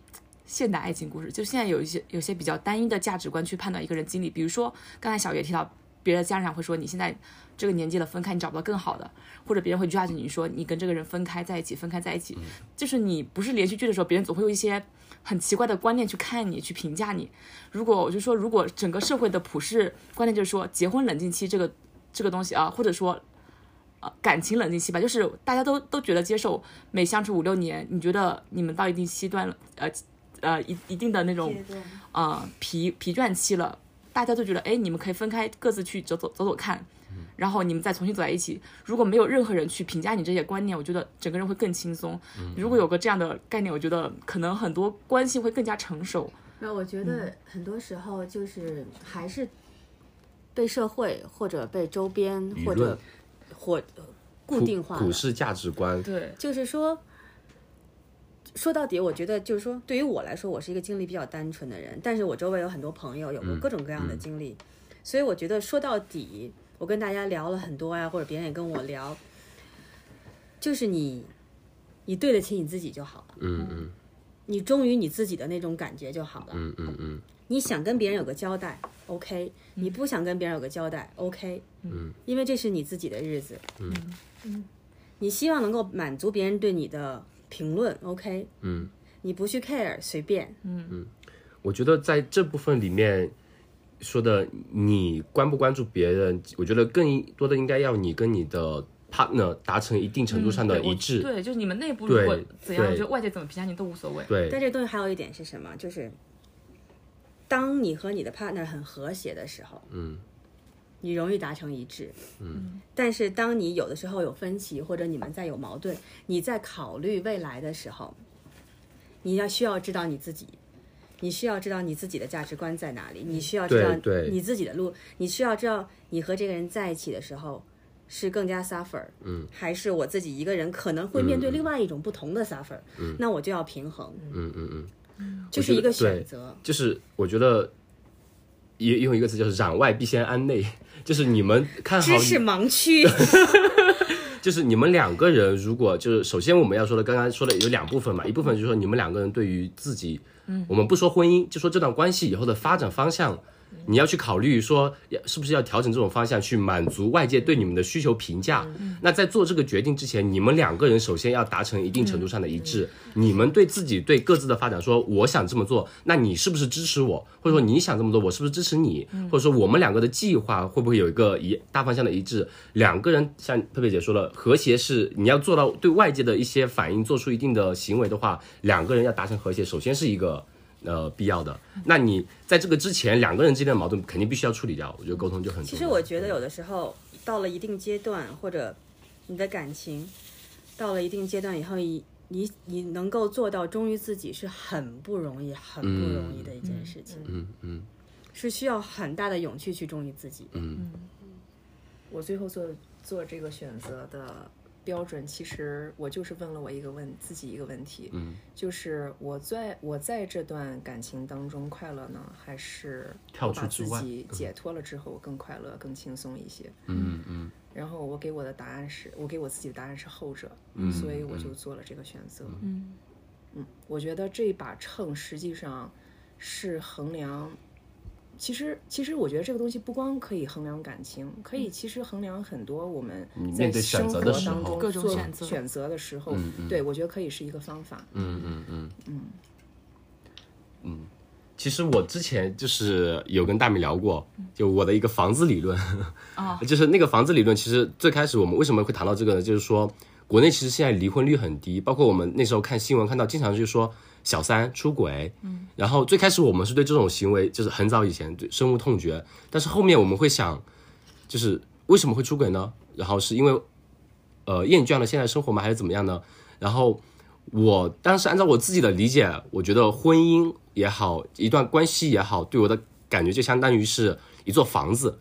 现代爱情故事。就现在有一些有些比较单一的价值观去判断一个人经历，比如说刚才小月提到，别的家长会说你现在这个年纪了分开，你找不到更好的，或者别人会 judge 你说你跟这个人分开在一起，分开在一起，就是你不是连续剧的时候，别人总会有一些。很奇怪的观念去看你，去评价你。如果我就说，如果整个社会的普世观念就是说，结婚冷静期这个这个东西啊，或者说呃感情冷静期吧，就是大家都都觉得接受，每相处五六年，你觉得你们到一定期段了，呃呃一一定的那种呃疲疲倦期了，大家都觉得哎，你们可以分开，各自去走走走走看，然后你们再重新走在一起。如果没有任何人去评价你这些观念，我觉得整个人会更轻松。如果有个这样的概念，我觉得可能很多关系会更加成熟。那我觉得很多时候就是还是被社会或者被周边或者或呃固定化了普世价值观，对，就是说，说到底，我觉得就是说，对于我来说，我是一个经历比较单纯的人，但是我周围有很多朋友有过各种各样的经历，所以我觉得说到底，我跟大家聊了很多呀，或者别人也跟我聊，就是你，你对得起你自己就好了，嗯嗯你忠于你自己的那种感觉就好了。嗯嗯嗯你想跟别人有个交代，OK；你不想跟别人有个交代，OK。嗯，因为这是你自己的日子。嗯嗯，你希望能够满足别人对你的评论，OK。嗯，你不去 care，随便。嗯我觉得在这部分里面说的你关不关注别人，我觉得更多的应该要你跟你的 partner 达成一定程度上的一致。对，就是你们内部如果怎样，我觉得外界怎么评价你都无所谓。对但这东西还有一点是什么？就是当你和你的 partner 很和谐的时候，嗯，你容易达成一致。嗯，但是当你有的时候有分歧，或者你们在有矛盾，你在考虑未来的时候，你要需要知道你自己。你需要知道你自己的价值观在哪里，你需要知道你自己的路，你需要知道你和这个人在一起的时候是更加 suffer，嗯，还是我自己一个人可能会面对另外一种不同的 suffer，嗯，那我就要平衡，嗯嗯嗯，就是一个选择。就是我觉得也用一个词就是攘外必先安内，就是你们看好知识盲区，就是你们两个人，如果就是首先我们要说的，刚刚说的有两部分嘛，一部分就是说你们两个人对于自己，嗯，我们不说婚姻，就说这段关系以后的发展方向，你要去考虑说，要是不是要调整这种方向，去满足外界对你们的需求评价。那在做这个决定之前，你们两个人首先要达成一定程度上的一致。你们对自己对各自的发展说，我想这么做，那你是不是支持我？或者说你想这么做，我是不是支持你？或者说我们两个的计划会不会有一个一大方向的一致？两个人像佩佩姐说了，和谐是你要做到对外界的一些反应做出一定的行为的话，两个人要达成和谐，首先是一个。呃，必要的。那你在这个之前，两个人之间的矛盾肯定必须要处理掉。我觉得沟通就很重要。其实我觉得有的时候到了一定阶段，或者你的感情到了一定阶段以后，你你你能够做到忠于自己是很不容易、很不容易的一件事情，嗯嗯是需要很大的勇气去忠于自己的。嗯我最后做做这个选择的标准，其实我就是问了我一个问自己一个问题，嗯，就是我在我在这段感情当中快乐呢，还是跳我把自出之外己解脱了之后更快乐、更轻松一些？嗯嗯然后我给我的答案是，我给我自己的答案是后者，嗯所以我就做了这个选择。嗯嗯我觉得这把秤实际上是衡量。其实，其实我觉得这个东西不光可以衡量感情，可以其实衡量很多我们在你面对选生活择的时候当中各种做选择选择的时候，嗯嗯对我觉得可以是一个方法。嗯嗯嗯嗯嗯。其实我之前就是有跟大米聊过，就我的一个房子理论，啊就是那个房子理论。其实最开始我们为什么会谈到这个呢？就是说，国内其实现在离婚率很低，包括我们那时候看新闻看到，经常就是说小三出轨，嗯，然后最开始我们是对这种行为就是很早以前对深恶痛绝，但是后面我们会想，就是为什么会出轨呢？然后是因为呃厌倦了现在生活吗？还是怎么样呢？然后我当时按照我自己的理解，我觉得婚姻也好，一段关系也好，对我的感觉就相当于是一座房子，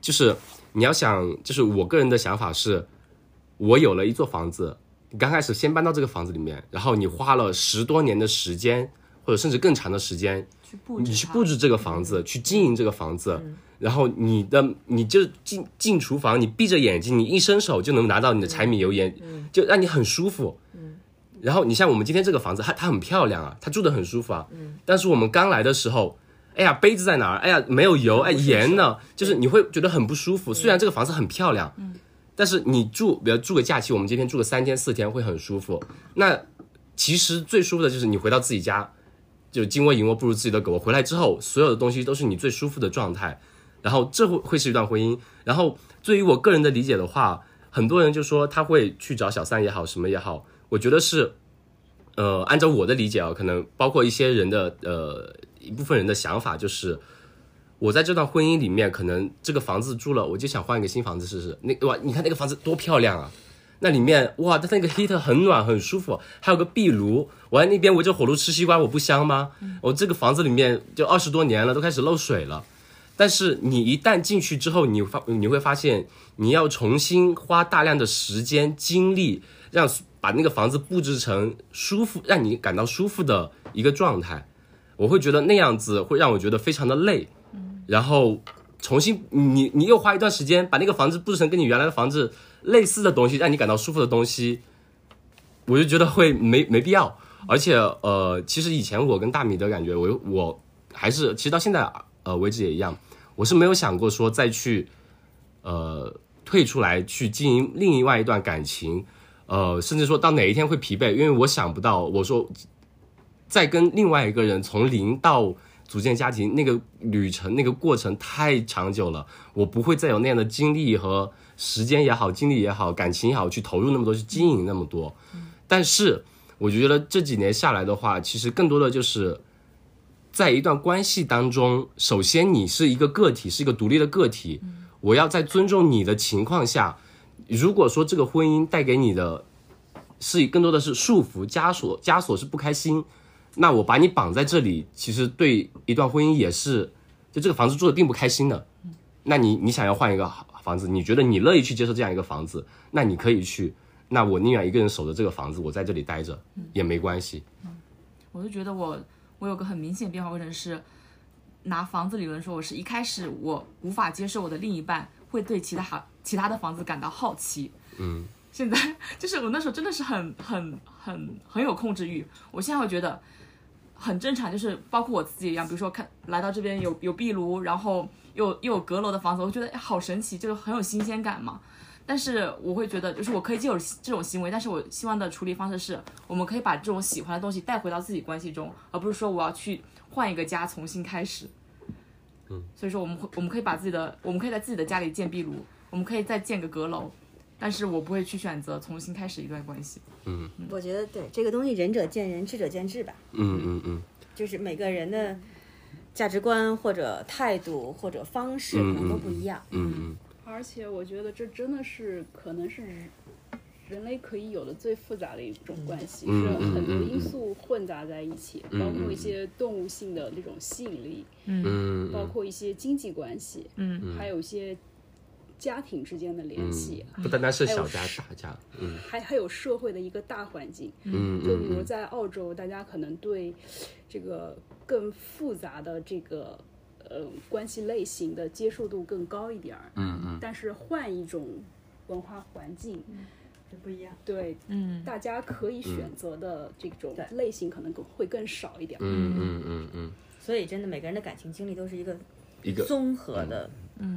就是你要想，就是我个人的想法是，我有了一座房子，你刚开始先搬到这个房子里面，然后你花了十多年的时间，或者甚至更长的时间，去布置你去布置这个房子，去经营这个房子，然后你的你就进进厨房，你闭着眼睛，你一伸手就能拿到你的柴米油盐，就让你很舒服。然后你像我们今天这个房子，它它很漂亮啊，它住的很舒服啊。但是我们刚来的时候，哎呀，杯子在哪儿？哎呀，没有油，哎，盐呢？就是你会觉得很不舒服。虽然这个房子很漂亮，但是你住，比如住个假期，我们今天住个三天四天会很舒服。那其实最舒服的就是你回到自己家，就金窝银窝不如自己的狗。回来之后，所有的东西都是你最舒服的状态，然后这会会是一段婚姻。然后对于我个人的理解的话，很多人就说他会去找小三也好，什么也好，我觉得是，呃，按照我的理解啊，可能包括一些人的呃一部分人的想法，就是我在这段婚姻里面，可能这个房子住了，我就想换一个新房子试试。那哇，你看那个房子多漂亮啊！那里面哇，它那个 heat 很暖很舒服，还有个壁炉。我在那边围着火炉吃西瓜，我不香吗？我这个房子里面就二十多年了，都开始漏水了。但是你一旦进去之后，你发你会发现，你要重新花大量的时间精力，让把那个房子布置成舒服，让你感到舒服的一个状态。我会觉得那样子会让我觉得非常的累，然后重新你你又花一段时间把那个房子布置成跟你原来的房子类似的东西，让你感到舒服的东西，我就觉得会没 没必要。而且呃，其实以前我跟大米的感觉，我我还是其实到现在呃为止也一样，我是没有想过说再去呃退出来去经营另外一段感情，呃，甚至说到哪一天会疲惫，因为我想不到我说再跟另外一个人从零到组建家庭那个旅程那个过程太长久了，我不会再有那样的精力和时间也好，精力也好，感情也好去投入那么多去经营那么多，但是。我觉得这几年下来的话，其实更多的就是在一段关系当中，首先你是一个个体，是一个独立的个体。我要在尊重你的情况下，如果说这个婚姻带给你的是更多的是束缚、枷锁、枷锁是不开心，那我把你绑在这里，其实对一段婚姻也是，就这个房子住的并不开心的。那你你想要换一个房子，你觉得你乐意去接受这样一个房子，那你可以去。那我宁愿一个人守着这个房子，我在这里待着也没关系。嗯我就觉得我我有个很明显变化过程是，拿房子理论说，我是一开始我无法接受我的另一半会对其他好其他的房子感到好奇。嗯，现在 就是我那时候真的是很很很很有控制欲，我现在会觉得很正常，就是包括我自己一样，比如说看来到这边有有壁炉，然后又又有阁楼的房子，我觉得哎好神奇，就是很有新鲜感嘛。但是我会觉得，就是我可以接受这种行为，但是我希望的处理方式是，我们可以把这种喜欢的东西带回到自己关系中，而不是说我要去换一个家重新开始。嗯，所以说我们会，我们可以把自己的，我们可以在自己的家里建壁炉，我们可以再建个阁楼，但是我不会去选择重新开始一段关系。嗯。我觉得对这个东西，仁者见仁，智者见智吧。嗯嗯嗯。就是每个人的价值观或者态度或者方式可能都不一样。嗯嗯。而且我觉得这真的是可能是人人类可以有的最复杂的一种关系，嗯是很多因素混杂在一起，嗯包括一些动物性的那种吸引力，嗯，包括一些经济关系，嗯。还有一些家庭之间的联系，不单单是小家大家，嗯还还有社会的一个大环境。嗯就比如嗯在澳洲，大家可能对这个更复杂的这个呃关系类型的接受度更高一点儿。嗯嗯但是换一种文化环境，嗯不一样。对嗯大家可以选择的这种类型可能更会更少一点。嗯嗯嗯嗯，所以真的每个人的感情经历都是一个一个综合的。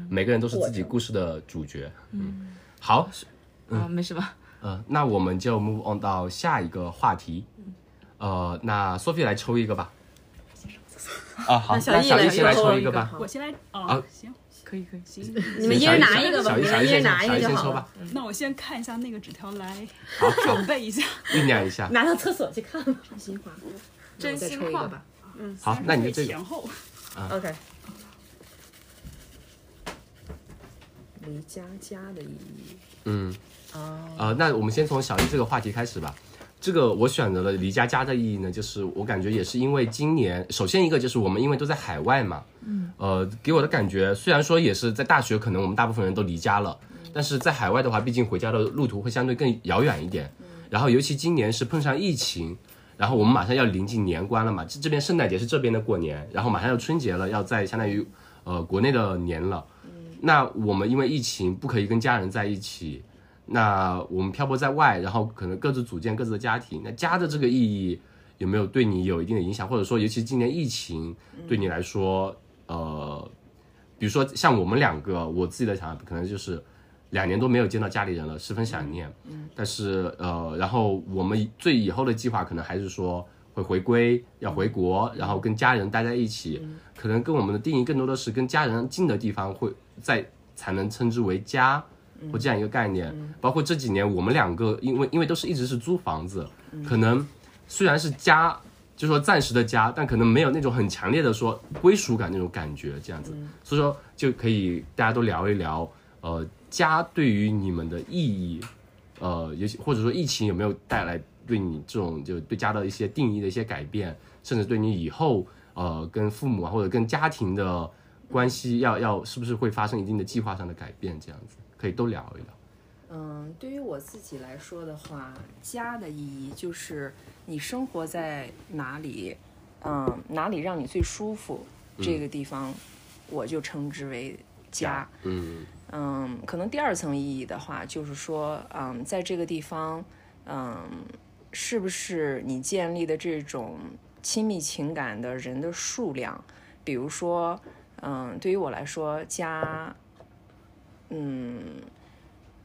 每个人都是自己故事的主角。嗯，好，啊，没什么。呃，那我们就 move on 到下一个话题。呃，那 Sophie 来抽一个吧。啊，好，那小易来小易先来抽一个吧。我先来哦，啊行可以可以。行，你们一人拿一个吧，小易你们一人拿一个就好了易先抽吧。，那我先看一下那个纸条来好，准备一下。酝酿一下。拿到厕所去看吧。真心话，真心话抽一个吧。好，那你就这个前后。OK，离家家的意义。嗯，哦，呃，那我们先从小易这个话题开始吧。这个我选择了离家家的意义呢，就是我感觉也是因为今年，首先一个就是我们因为都在海外嘛，嗯，呃，给我的感觉虽然说也是在大学，可能我们大部分人都离家了，但是在海外的话，毕竟回家的路途会相对更遥远一点，然后尤其今年是碰上疫情，然后我们马上要临近年关了嘛，这这边圣诞节是这边的过年，然后马上要春节了，要在相当于呃国内的年了，那我们因为疫情不可以跟家人在一起。那我们漂泊在外，然后可能各自组建各自的家庭。那家的这个意义有没有对你有一定的影响？或者说，尤其今年疫情对你来说，呃，比如说像我们两个，我自己的想法可能就是两年多没有见到家里人了，十分想念。嗯。但是呃，然后我们最以后的计划可能还是说会回归，要回国，然后跟家人待在一起。可能跟我们的定义更多的是跟家人近的地方会在才能称之为家。或这样一个概念，包括这几年我们两个，因为因为都是一直是租房子，可能虽然是家，就说暂时的家，但可能没有那种很强烈的说归属感那种感觉，这样子，所以说就可以大家都聊一聊，呃，家对于你们的意义，呃，尤其或者说疫情有没有带来对你这种就对家的一些定义的一些改变，甚至对你以后呃跟父母啊或者跟家庭的关系要要是不是会发生一定的计划上的改变，这样子。可以都聊一聊。嗯，对于我自己来说的话，家的意义就是你生活在哪里，嗯，哪里让你最舒服，这个地方我就称之为家。嗯嗯，可能第二层意义的话，就是说，嗯，在这个地方，嗯，是不是你建立的这种亲密情感的人的数量？比如说，嗯，对于我来说，家。嗯，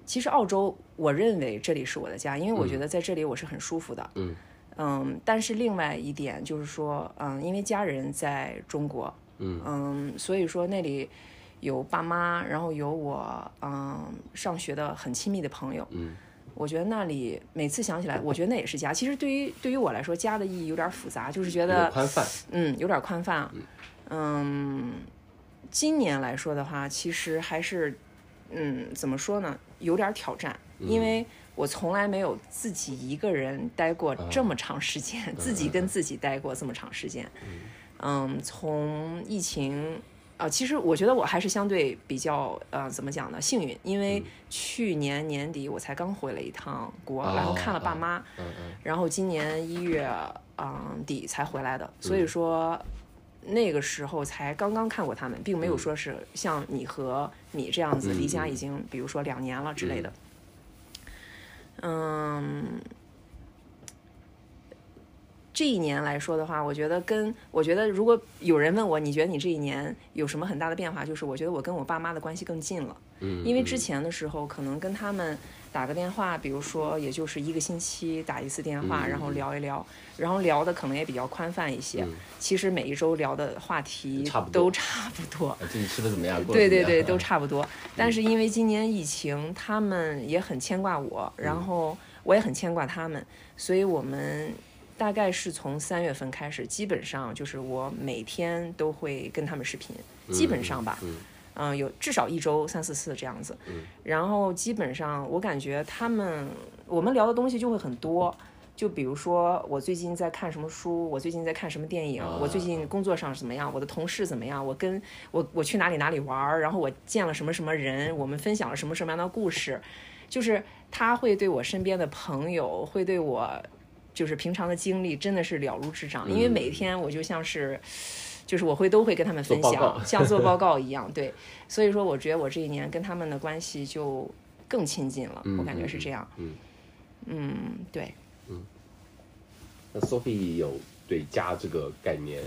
其实澳洲，我认为这里是我的家，因为我觉得在这里我是很舒服的。嗯嗯，但是另外一点就是说，嗯，因为家人在中国，嗯嗯，所以说那里有爸妈，然后有我，嗯，上学的很亲密的朋友。嗯，我觉得那里每次想起来，我觉得那也是家。其实对于对于我来说，家的意义有点复杂，就是觉得宽泛，嗯，有点宽泛。嗯，今年来说的话，其实还是。嗯，怎么说呢？有点挑战，因为我从来没有自己一个人待过这么长时间，自己跟自己待过这么长时间。嗯，从疫情啊，其实我觉得我还是相对比较呃，怎么讲呢？幸运，因为去年年底我才刚回了一趟国，然后看了爸妈，然后今年一月嗯底才回来的，所以说。那个时候才刚刚看过他们，并没有说是像你和你这样子离家已经，比如说两年了之类的。嗯，这一年来说的话，我觉得跟我觉得，如果有人问我，你觉得你这一年有什么很大的变化？就是我觉得我跟我爸妈的关系更近了。嗯，因为之前的时候可能跟他们。打个电话，比如说，也就是一个星期打一次电话，然后聊一聊，然后聊的可能也比较宽泛一些。其实每一周聊的话题都差不多。最近吃的怎么样？对对对，都差不多。但是因为今年疫情，他们也很牵挂我，然后我也很牵挂他们，所以我们大概是从三月份开始，基本上就是我每天都会跟他们视频，基本上吧。嗯，有至少一周三四次这样子，然后基本上我感觉他们我们聊的东西就会很多，就比如说我最近在看什么书，我最近在看什么电影，我最近工作上怎么样，我的同事怎么样，我跟我我去哪里哪里玩儿，然后我见了什么什么人，我们分享了什么什么样的故事，就是他会对我身边的朋友，会对我就是平常的经历真的是了如指掌，因为每天我就像是。就是我会都会跟他们分享，像做报告一样，对，所以说我觉得我这一年跟他们的关系就更亲近了，我感觉是这样，嗯，嗯，对，嗯，那 Sophie 有对家这个概念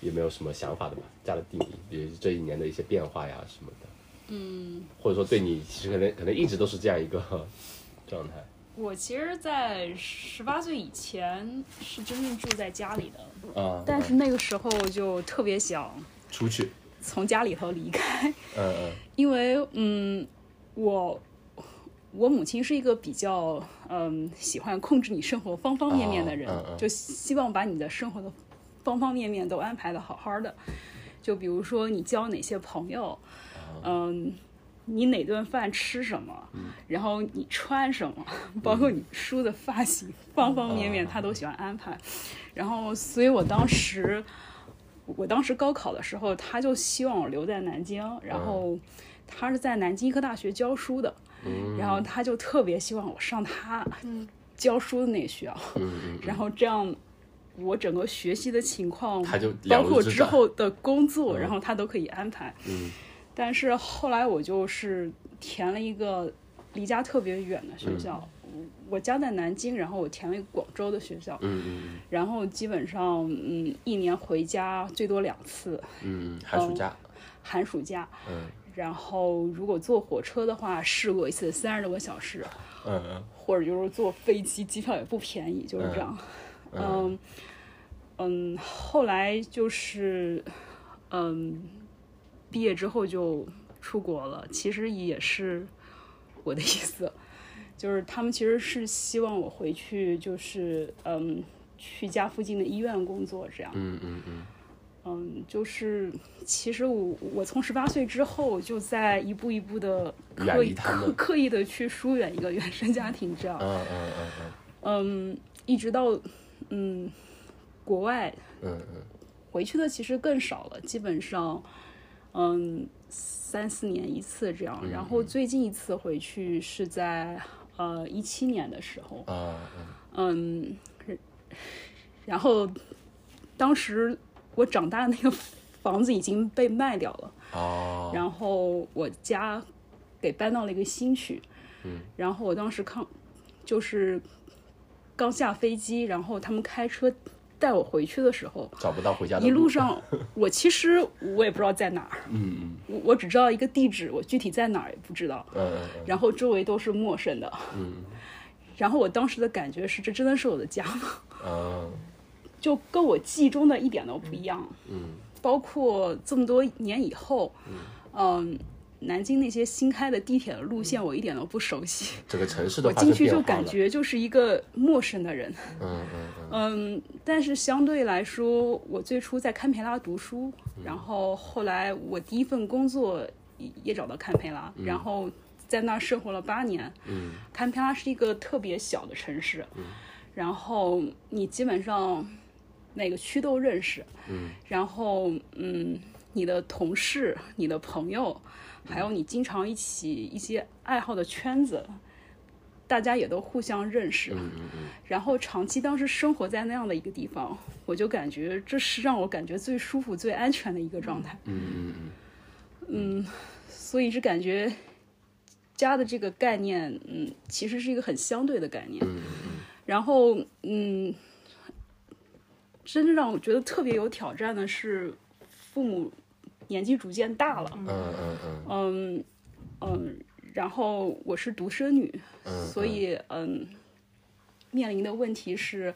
有没有什么想法的吗？家的定义，比如这一年的一些变化呀什么的，嗯，或者说对你其实可能可能一直都是这样一个 状态。我其实，在十八岁以前是真正住在家里的，啊，但是那个时候就特别想出去，从家里头离开，嗯嗯，因为嗯，我我母亲是一个比较嗯喜欢控制你生活方方面面的人，就希望把你的生活的方方面面都安排的好好的，就比如说你交哪些朋友，嗯。你哪顿饭吃什么，然后你穿什么，包括你梳的发型，方方面面他都喜欢安排。然后，所以我当时，我当时高考的时候，他就希望我留在南京，然后他是在南京医科大学教书的，然后他就特别希望我上他教书的那个学校，然后这样。我整个学习的情况，他就包括之后的工作，然后他都可以安排。嗯但是后来我就是填了一个离家特别远的学校，我家在南京，然后我填了一个广州的学校，嗯嗯然后基本上嗯一年回家最多两次，嗯，寒暑假，寒暑假。嗯。然后如果坐火车的话，试过一次三十多个小时，嗯嗯。或者就是坐飞机，机票也不便宜，就是这样。嗯。嗯，后来就是嗯，毕业之后就出国了，其实也是我的意思，就是他们其实是希望我回去，就是嗯，去家附近的医院工作这样。嗯嗯嗯。嗯，就是其实我我从十八岁之后就在一步一步的刻意刻刻意的去疏远一个原生家庭这样。嗯嗯嗯。嗯，一直到嗯国外嗯嗯。回去的其实更少了，基本上嗯三四年一次这样。然后最近一次回去是在呃一七年的时候，啊嗯，然后当时我长大的那个房子已经被卖掉了。哦，然后我家给搬到了一个新区，嗯，然后我当时看就是刚下飞机，然后他们开车带我回去的时候，找不到回家的一路上我其实我也不知道在哪儿，嗯嗯。我我只知道一个地址，我具体在哪儿也不知道，嗯嗯然后周围都是陌生的，嗯。然后我当时的感觉是，这真的是我的家吗？嗯 就跟我记忆中的一点都不一样。嗯包括这么多年以后，嗯，南京那些新开的地铁的路线，我一点都不熟悉。整个城市都我进去就感觉就是一个陌生的人。嗯嗯嗯。嗯，但是相对来说，我最初在堪培拉读书，嗯。然后后来我第一份工作也也找到堪培拉，然后在那儿生活了八年。嗯。堪培拉是一个特别小的城市，然后你基本上每个区都认识，嗯。然后嗯，你的同事、你的朋友，还有你经常一起一些爱好的圈子，大家也都互相认识。嗯嗯然后长期当时生活在那样的一个地方，我就感觉这是让我感觉最舒服、最安全的一个状态。嗯嗯嗯嗯，所以是感觉家的这个概念，嗯，其实是一个很相对的概念。嗯然后，嗯，真正让我觉得特别有挑战的是，父母年纪逐渐大了，嗯嗯嗯嗯嗯，然后我是独生女，嗯，所以嗯，面临的问题是，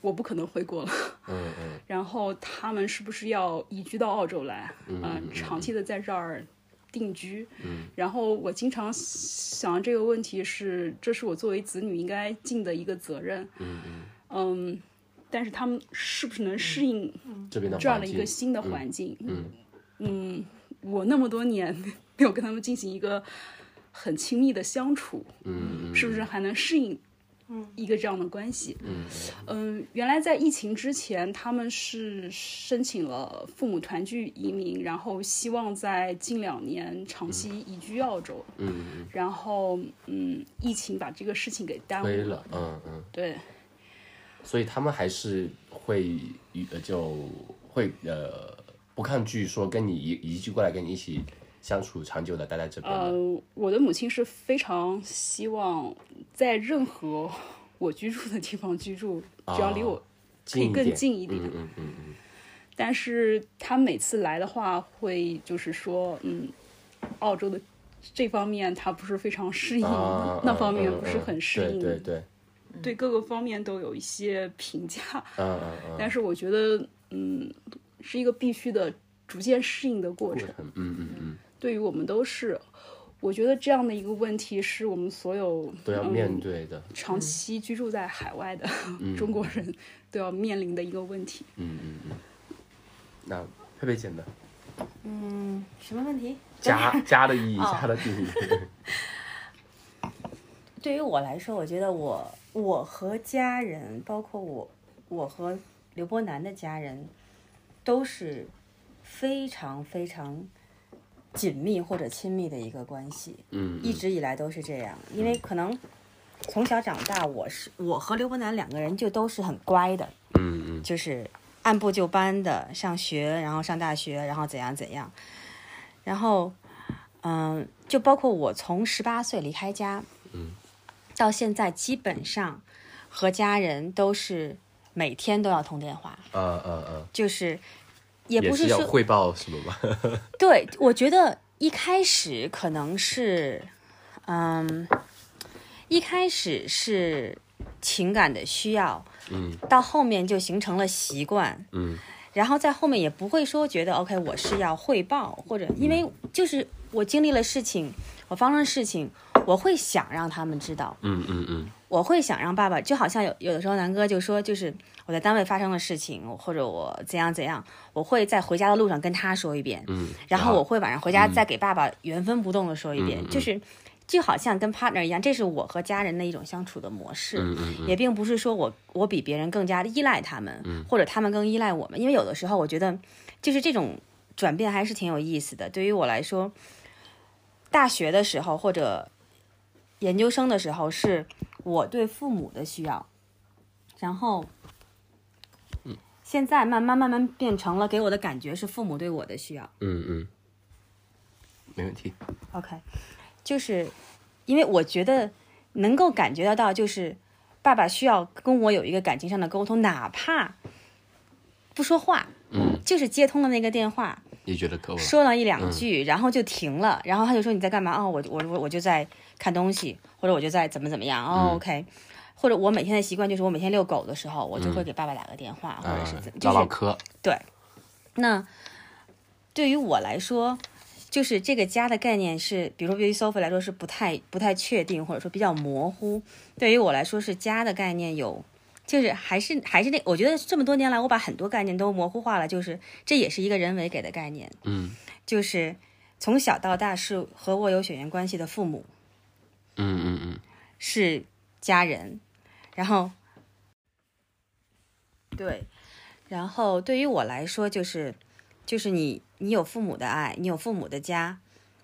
我不可能回国了。嗯嗯 然后他们是不是要移居到澳洲来？嗯呃长期的在这儿定居。嗯然后我经常想这个问题是，这是我作为子女应该尽的一个责任。嗯嗯，嗯，但是他们是不是能适应这边的这样的一个新的环境？嗯嗯，我那么多年 没有跟他们进行一个很亲密的相处，嗯是不是还能适应一个这样的关系？嗯原来在疫情之前，他们是申请了父母团聚移民，然后希望在近两年长期移居澳洲。嗯嗯。然后，嗯，疫情把这个事情给耽误推了，嗯嗯，对，所以他们还是会与呃就会呃不抗拒说跟你移移居过来跟你一起相处长久的待在这边的，呃，我的母亲是非常希望在任何我居住的地方居住，只要离我可以更近一点。嗯嗯嗯嗯但是她每次来的话，会就是说，嗯，澳洲的这方面她不是非常适应，啊，那方面嗯不是很适应，嗯对对对，对各个方面都有一些评价。嗯嗯嗯，但是我觉得，嗯，是一个必须的逐渐适应的过程。嗯嗯嗯，对于我们都是，我觉得这样的一个问题是我们所有都要面对的，长期居住在海外的、中国人都要面临的一个问题。嗯嗯嗯。那佩佩姐呢？嗯，什么问题？家家 的意义，哦家的定义。对于我来说，我觉得我我和家人，包括我我和刘波南的家人，都是非常非常紧密或者亲密的一个关系，嗯，一直以来都是这样。因为可能从小长大，我是我和刘波南两个人就都是很乖的，嗯嗯。就是按部就班的上学，然后上大学，然后怎样怎样，然后，嗯、就包括我从十八岁离开家，嗯，到现在基本上和家人都是每天都要通电话，呃呃呃，就是也也不说是要汇报什么吗？对，我觉得一开始可能是，嗯，一开始是情感的需要，嗯。到后面就形成了习惯，嗯。然后在后面也不会说觉得 OK 我是要汇报，或者因为就是我经历了事情，我发生了事情，我会想让他们知道，嗯嗯嗯我会想让爸爸，就好像有有的时候南哥就说，就是我在单位发生的事情，或者我怎样怎样，我会在回家的路上跟他说一遍，嗯，然后我会晚上回家再给爸爸原封不动的说一遍，就是就好像跟 partner 一样，这是我和家人的一种相处的模式，也并不是说我我比别人更加的依赖他们，或者他们更依赖我们，因为有的时候我觉得就是这种转变还是挺有意思的。对于我来说，大学的时候或者研究生的时候是我对父母的需要，然后。现在慢慢慢慢变成了给我的感觉是父母对我的需要。嗯嗯，没问题。OK，就是因为我觉得能够感觉得到，就是爸爸需要跟我有一个感情上的沟通，哪怕不说话，嗯，就是接通了那个电话，你觉得够了？说了一两句，然后就停了，然后他就说你在干嘛？哦，我我我我就在看东西，或者我就在怎么怎么样。哦、嗯 o k 或者我每天的习惯就是我每天遛狗的时候，我就会给爸爸打个电话，或者是怎，就是唠唠嗑。对，那对于我来说，就是这个家的概念是，比如说对于 Sophie 来说是不太不太确定，或者说比较模糊。对于我来说，是家的概念有，就是还是还是那，我觉得这么多年来，我把很多概念都模糊化了，就是这也是一个人为给的概念，嗯就是从小到大是和我有血缘关系的父母嗯嗯嗯是家人，然后对，然后对于我来说，就是就是你你有父母的爱，你有父母的家，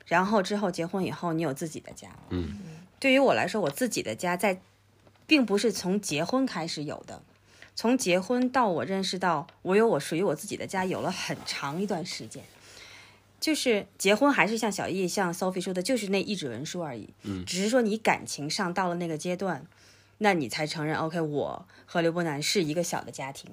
然后之后结婚以后，你有自己的家。嗯对于我来说，我自己的家在，并不是从结婚开始有的，从结婚到我认识到我有我属于我自己的家，有了很长一段时间。就是结婚还是像小易、像 Sophie 说的，就是那一纸文书而已。嗯。只是说你感情上到了那个阶段，那你才承认 OK，我和刘伯南是一个小的家庭，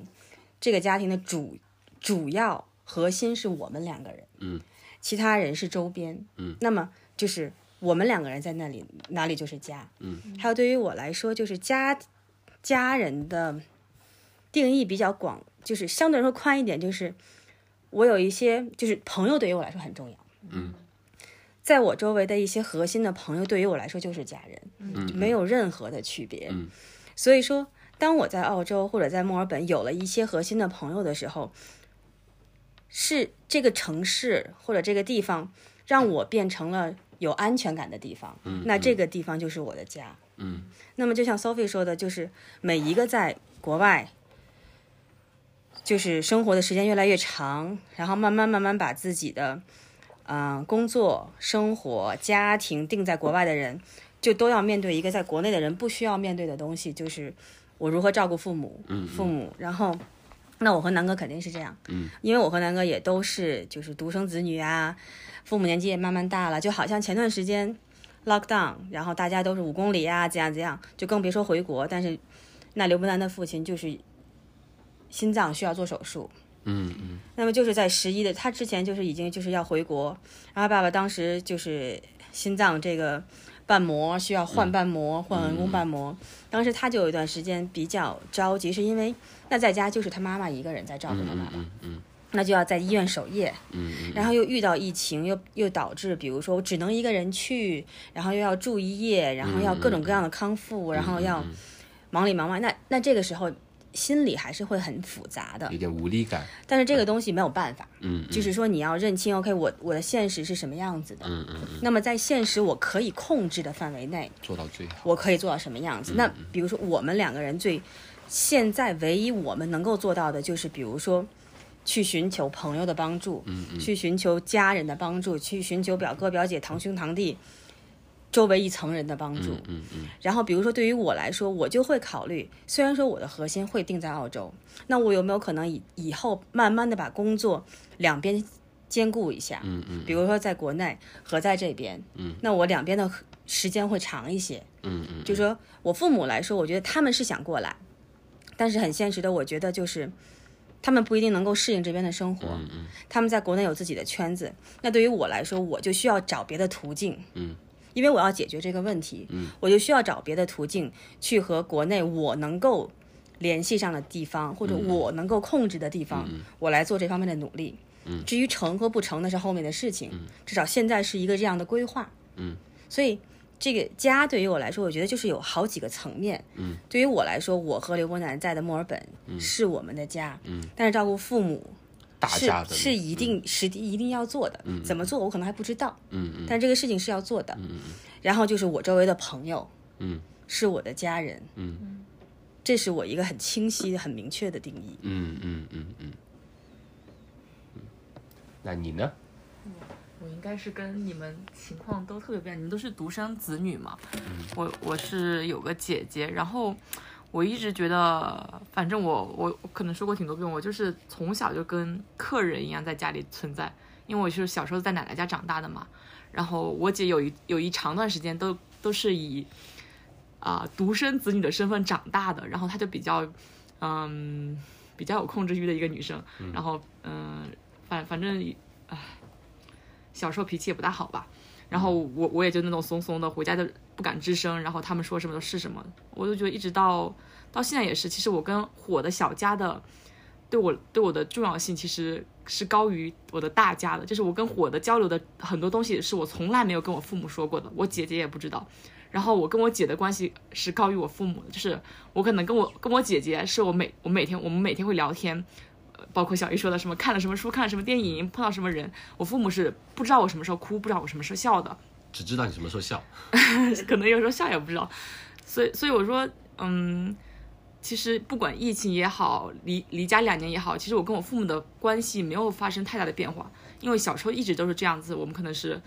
这个家庭的主主要核心是我们两个人，嗯，其他人是周边，嗯，那么就是我们两个人在那里，哪里就是家，嗯，还有对于我来说，就是家家人的定义比较广，就是相对来说宽一点，就是我有一些就是朋友对于我来说很重要，嗯，在我周围的一些核心的朋友对于我来说就是家人，嗯，没有任何的区别。嗯所以说，当我在澳洲或者在墨尔本有了一些核心的朋友的时候，是这个城市或者这个地方让我变成了有安全感的地方。嗯那这个地方就是我的家。嗯那么就像 Sophie 说的，就是每一个在国外。就是生活的时间越来越长，然后慢慢慢慢把自己的，嗯、工作、生活、家庭定在国外的人，就都要面对一个在国内的人不需要面对的东西，就是我如何照顾父母，嗯父母。然后，那我和南哥肯定是这样，嗯，因为我和南哥也都是就是独生子女啊，父母年纪也慢慢大了，就好像前段时间 lockdown，然后大家都是五公里啊，怎样怎样，就更别说回国。但是，那刘伯南的父亲就是心脏需要做手术，嗯嗯。那么就是在十一的，他之前就是已经就是要回国，然后爸爸当时就是心脏这个瓣膜需要换瓣膜，换人工瓣膜，当时他就有一段时间比较着急，是因为那在家就是他妈妈一个人在照顾他爸爸，嗯嗯那就要在医院守夜，嗯嗯，然后又遇到疫情，又又导致，比如说我只能一个人去，然后又要住一夜，然后要各种各样的康复，然后要忙里忙外。那那这个时候，心里还是会很复杂的有。点无力感。但是这个东西没有办法，嗯，嗯就是说你要认清，OK，我我的现实是什么样子的。嗯嗯嗯，那么在现实我可以控制的范围内，做到最好。我可以做到什么样子？那比如说我们两个人最现在唯一我们能够做到的就是，比如说去寻求朋友的帮助，去寻求家人的帮助，去寻求表哥表姐、堂兄堂弟。周围一层人的帮助，嗯嗯然后比如说对于我来说，我就会考虑，虽然说我的核心会定在澳洲，那我有没有可能以以后慢慢的把工作两边兼顾一下？嗯嗯比如说在国内和在这边，嗯，那我两边的时间会长一些。嗯嗯，就说我父母来说，我觉得他们是想过来，但是很现实的，我觉得就是他们不一定能够适应这边的生活。嗯嗯他们在国内有自己的圈子，那对于我来说，我就需要找别的途径。嗯。因为我要解决这个问题，嗯，我就需要找别的途径去和国内我能够联系上的地方，或者我能够控制的地方，我来做这方面的努力。嗯，至于成和不成，那是后面的事情。至少现在是一个这样的规划。嗯，所以这个家对于我来说，我觉得就是有好几个层面。嗯，对于我来说，我和刘伯南在的墨尔本是我们的家。嗯，但是照顾父母大是家的是一定是一定要做的。怎么做我可能还不知道，嗯嗯但这个事情是要做的。嗯然后就是我周围的朋友嗯是我的家人，嗯这是我一个很清晰、很明确的定义。嗯嗯嗯嗯。那你呢？我应该是跟你们情况都特别不一样，你们都是独生子女嘛，我我是有个姐姐，然后我一直觉得，反正我我我可能说过挺多遍，我就是从小就跟客人一样在家里存在，因为我是小时候在奶奶家长大的嘛，然后我姐有一有一长段时间都都是以啊、独生子女的身份长大的，然后她就比较嗯比较有控制欲的一个女生，然后嗯反反正唉小时候脾气也不大好吧，然后我我也就那种怂怂的，回家就不敢吱声，然后他们说什么都是什么，我就觉得一直到到现在也是，其实我跟火的小家的对我对我的重要性其实是高于我的大家的，就是我跟火的交流的很多东西是我从来没有跟我父母说过的，我姐姐也不知道。然后我跟我姐的关系是高于我父母的，就是我可能跟我跟我姐姐是我每我每天我们每天会聊天，呃包括小姨说的什么看了什么书，看了什么电影，碰到什么人，我父母是不知道我什么时候哭，不知道我什么时候笑的，只知道你什么时候笑。可能有时候笑也不知道，所以所以我说，嗯，其实不管疫情也好，离离家两年也好，其实我跟我父母的关系没有发生太大的变化，因为小时候一直都是这样子，我们可能是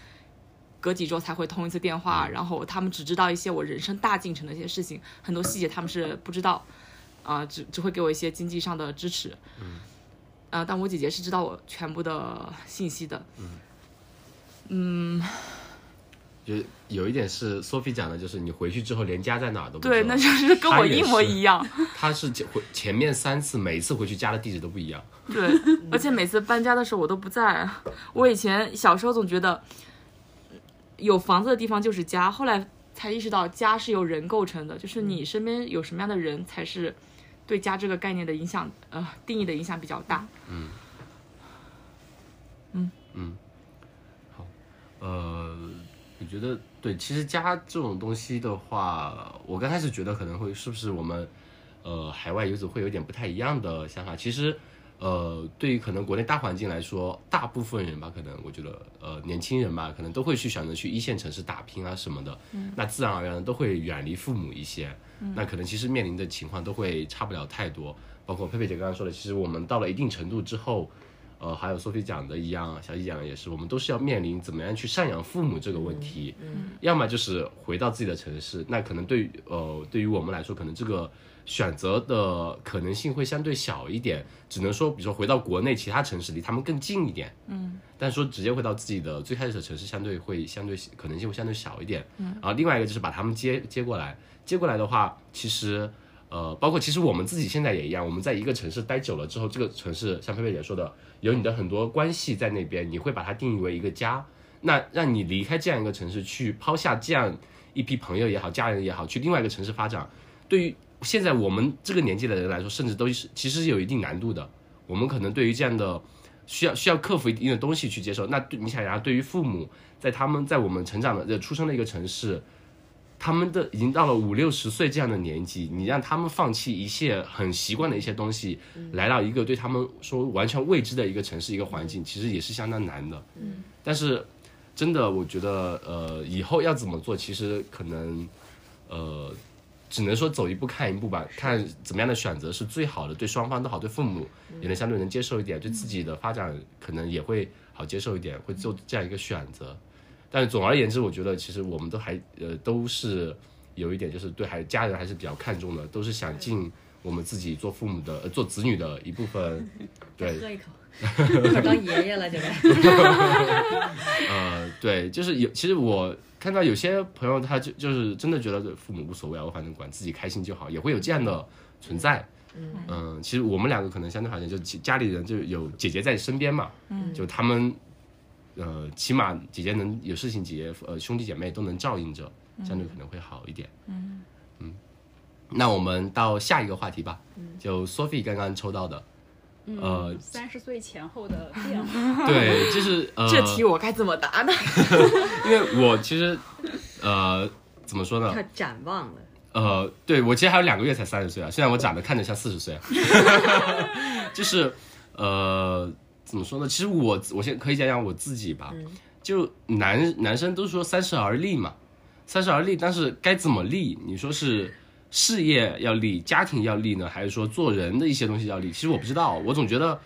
隔几周才会通一次电话，然后他们只知道一些我人生大进程的一些事情，很多细节他们是不知道，啊、只只会给我一些经济上的支持，嗯，啊、但我姐姐是知道我全部的信息的，嗯就有一点是 Sophie 讲的，就是你回去之后连家在哪儿都不知道。对，那就是跟我一模。一样。他是前面三次，每一次回去家的地址都不一样。对，而且每次搬家的时候我都不在。我以前小时候总觉得有房子的地方就是家，后来才意识到家是由人构成的，就是你身边有什么样的人才是对家这个概念的影响，呃，定义的影响比较大。嗯，嗯嗯，好呃，我觉得对，其实家这种东西的话，我刚开始觉得可能会是不是我们呃海外游子会有点不太一样的想法。其实呃，对于可能国内大环境来说，大部分人吧，可能我觉得呃年轻人吧，可能都会去选择去一线城市打拼啊什么的。嗯那自然而然都会远离父母一些。嗯那可能其实面临的情况都会差不了太多。包括佩佩姐刚刚说的，其实我们到了一定程度之后。呃，还有 Sophie 讲的一样，小易讲的也是，我们都是要面临怎么样去赡养父母这个问题。嗯，要么就是回到自己的城市，那可能对于呃对于我们来说，可能这个选择的可能性会相对小一点，只能说，比如说回到国内其他城市离他们更近一点。嗯，但说直接回到自己的最开始的城市，相对会相对可能性会相对小一点。嗯，然后另外一个就是把他们接接过来，接过来的话，其实。呃，包括其实我们自己现在也一样，我们在一个城市待久了之后，这个城市像佩佩姐说的，有你的很多关系在那边，你会把它定义为一个家。那让你离开这样一个城市，去抛下这样一批朋友也好，家人也好，去另外一个城市发展，对于现在我们这个年纪的人来说，甚至都是其实是有一定难度的。我们可能对于这样的需要需要克服一定的东西去接受。那对你想想，对于父母，在他们在我们成长的、呃出生的一个城市。他们的已经到了五六十岁这样的年纪，你让他们放弃一切很习惯的一些东西，来到一个对他们说完全未知的一个城市一个环境，其实也是相当难的。嗯，但是真的，我觉得呃，以后要怎么做，其实可能呃，只能说走一步看一步吧，看怎么样的选择是最好的，对双方都好，对父母也能相对能接受一点，对自己的发展可能也会好接受一点，会做这样一个选择。但是总而言之，我觉得其实我们都还呃都是有一点，就是对还家人还是比较看重的，都是想尽我们自己做父母的、呃、做子女的一部分。对，喝一口，一会儿当爷爷了就该。呃，对，就是有。其实我看到有些朋友，他就就是真的觉得父母无所谓啊，我反正管自己开心就好，也会有这样的存在。嗯、其实我们两个可能相对好像就其家里人就有姐姐在身边嘛，嗯，就他们呃，起码姐姐能有事情，姐姐呃兄弟姐妹都能照应着，相对可能会好一点。嗯。那我们到下一个话题吧，就 Sophie 刚刚抽到的，呃，三十岁前后的变化，对，就是呃，这题我该怎么答呢？因为我其实呃怎么说呢？要展望了，呃，对我其实还有两个月才三十岁啊，现在我长得看着像四十岁，啊 就是呃怎么说呢？其实我我先可以讲讲我自己吧，就男男生都说三十而立嘛，三十而立，但是该怎么立？你说是事业要立，家庭要立呢，还是说做人的一些东西要立？其实我不知道，我总觉得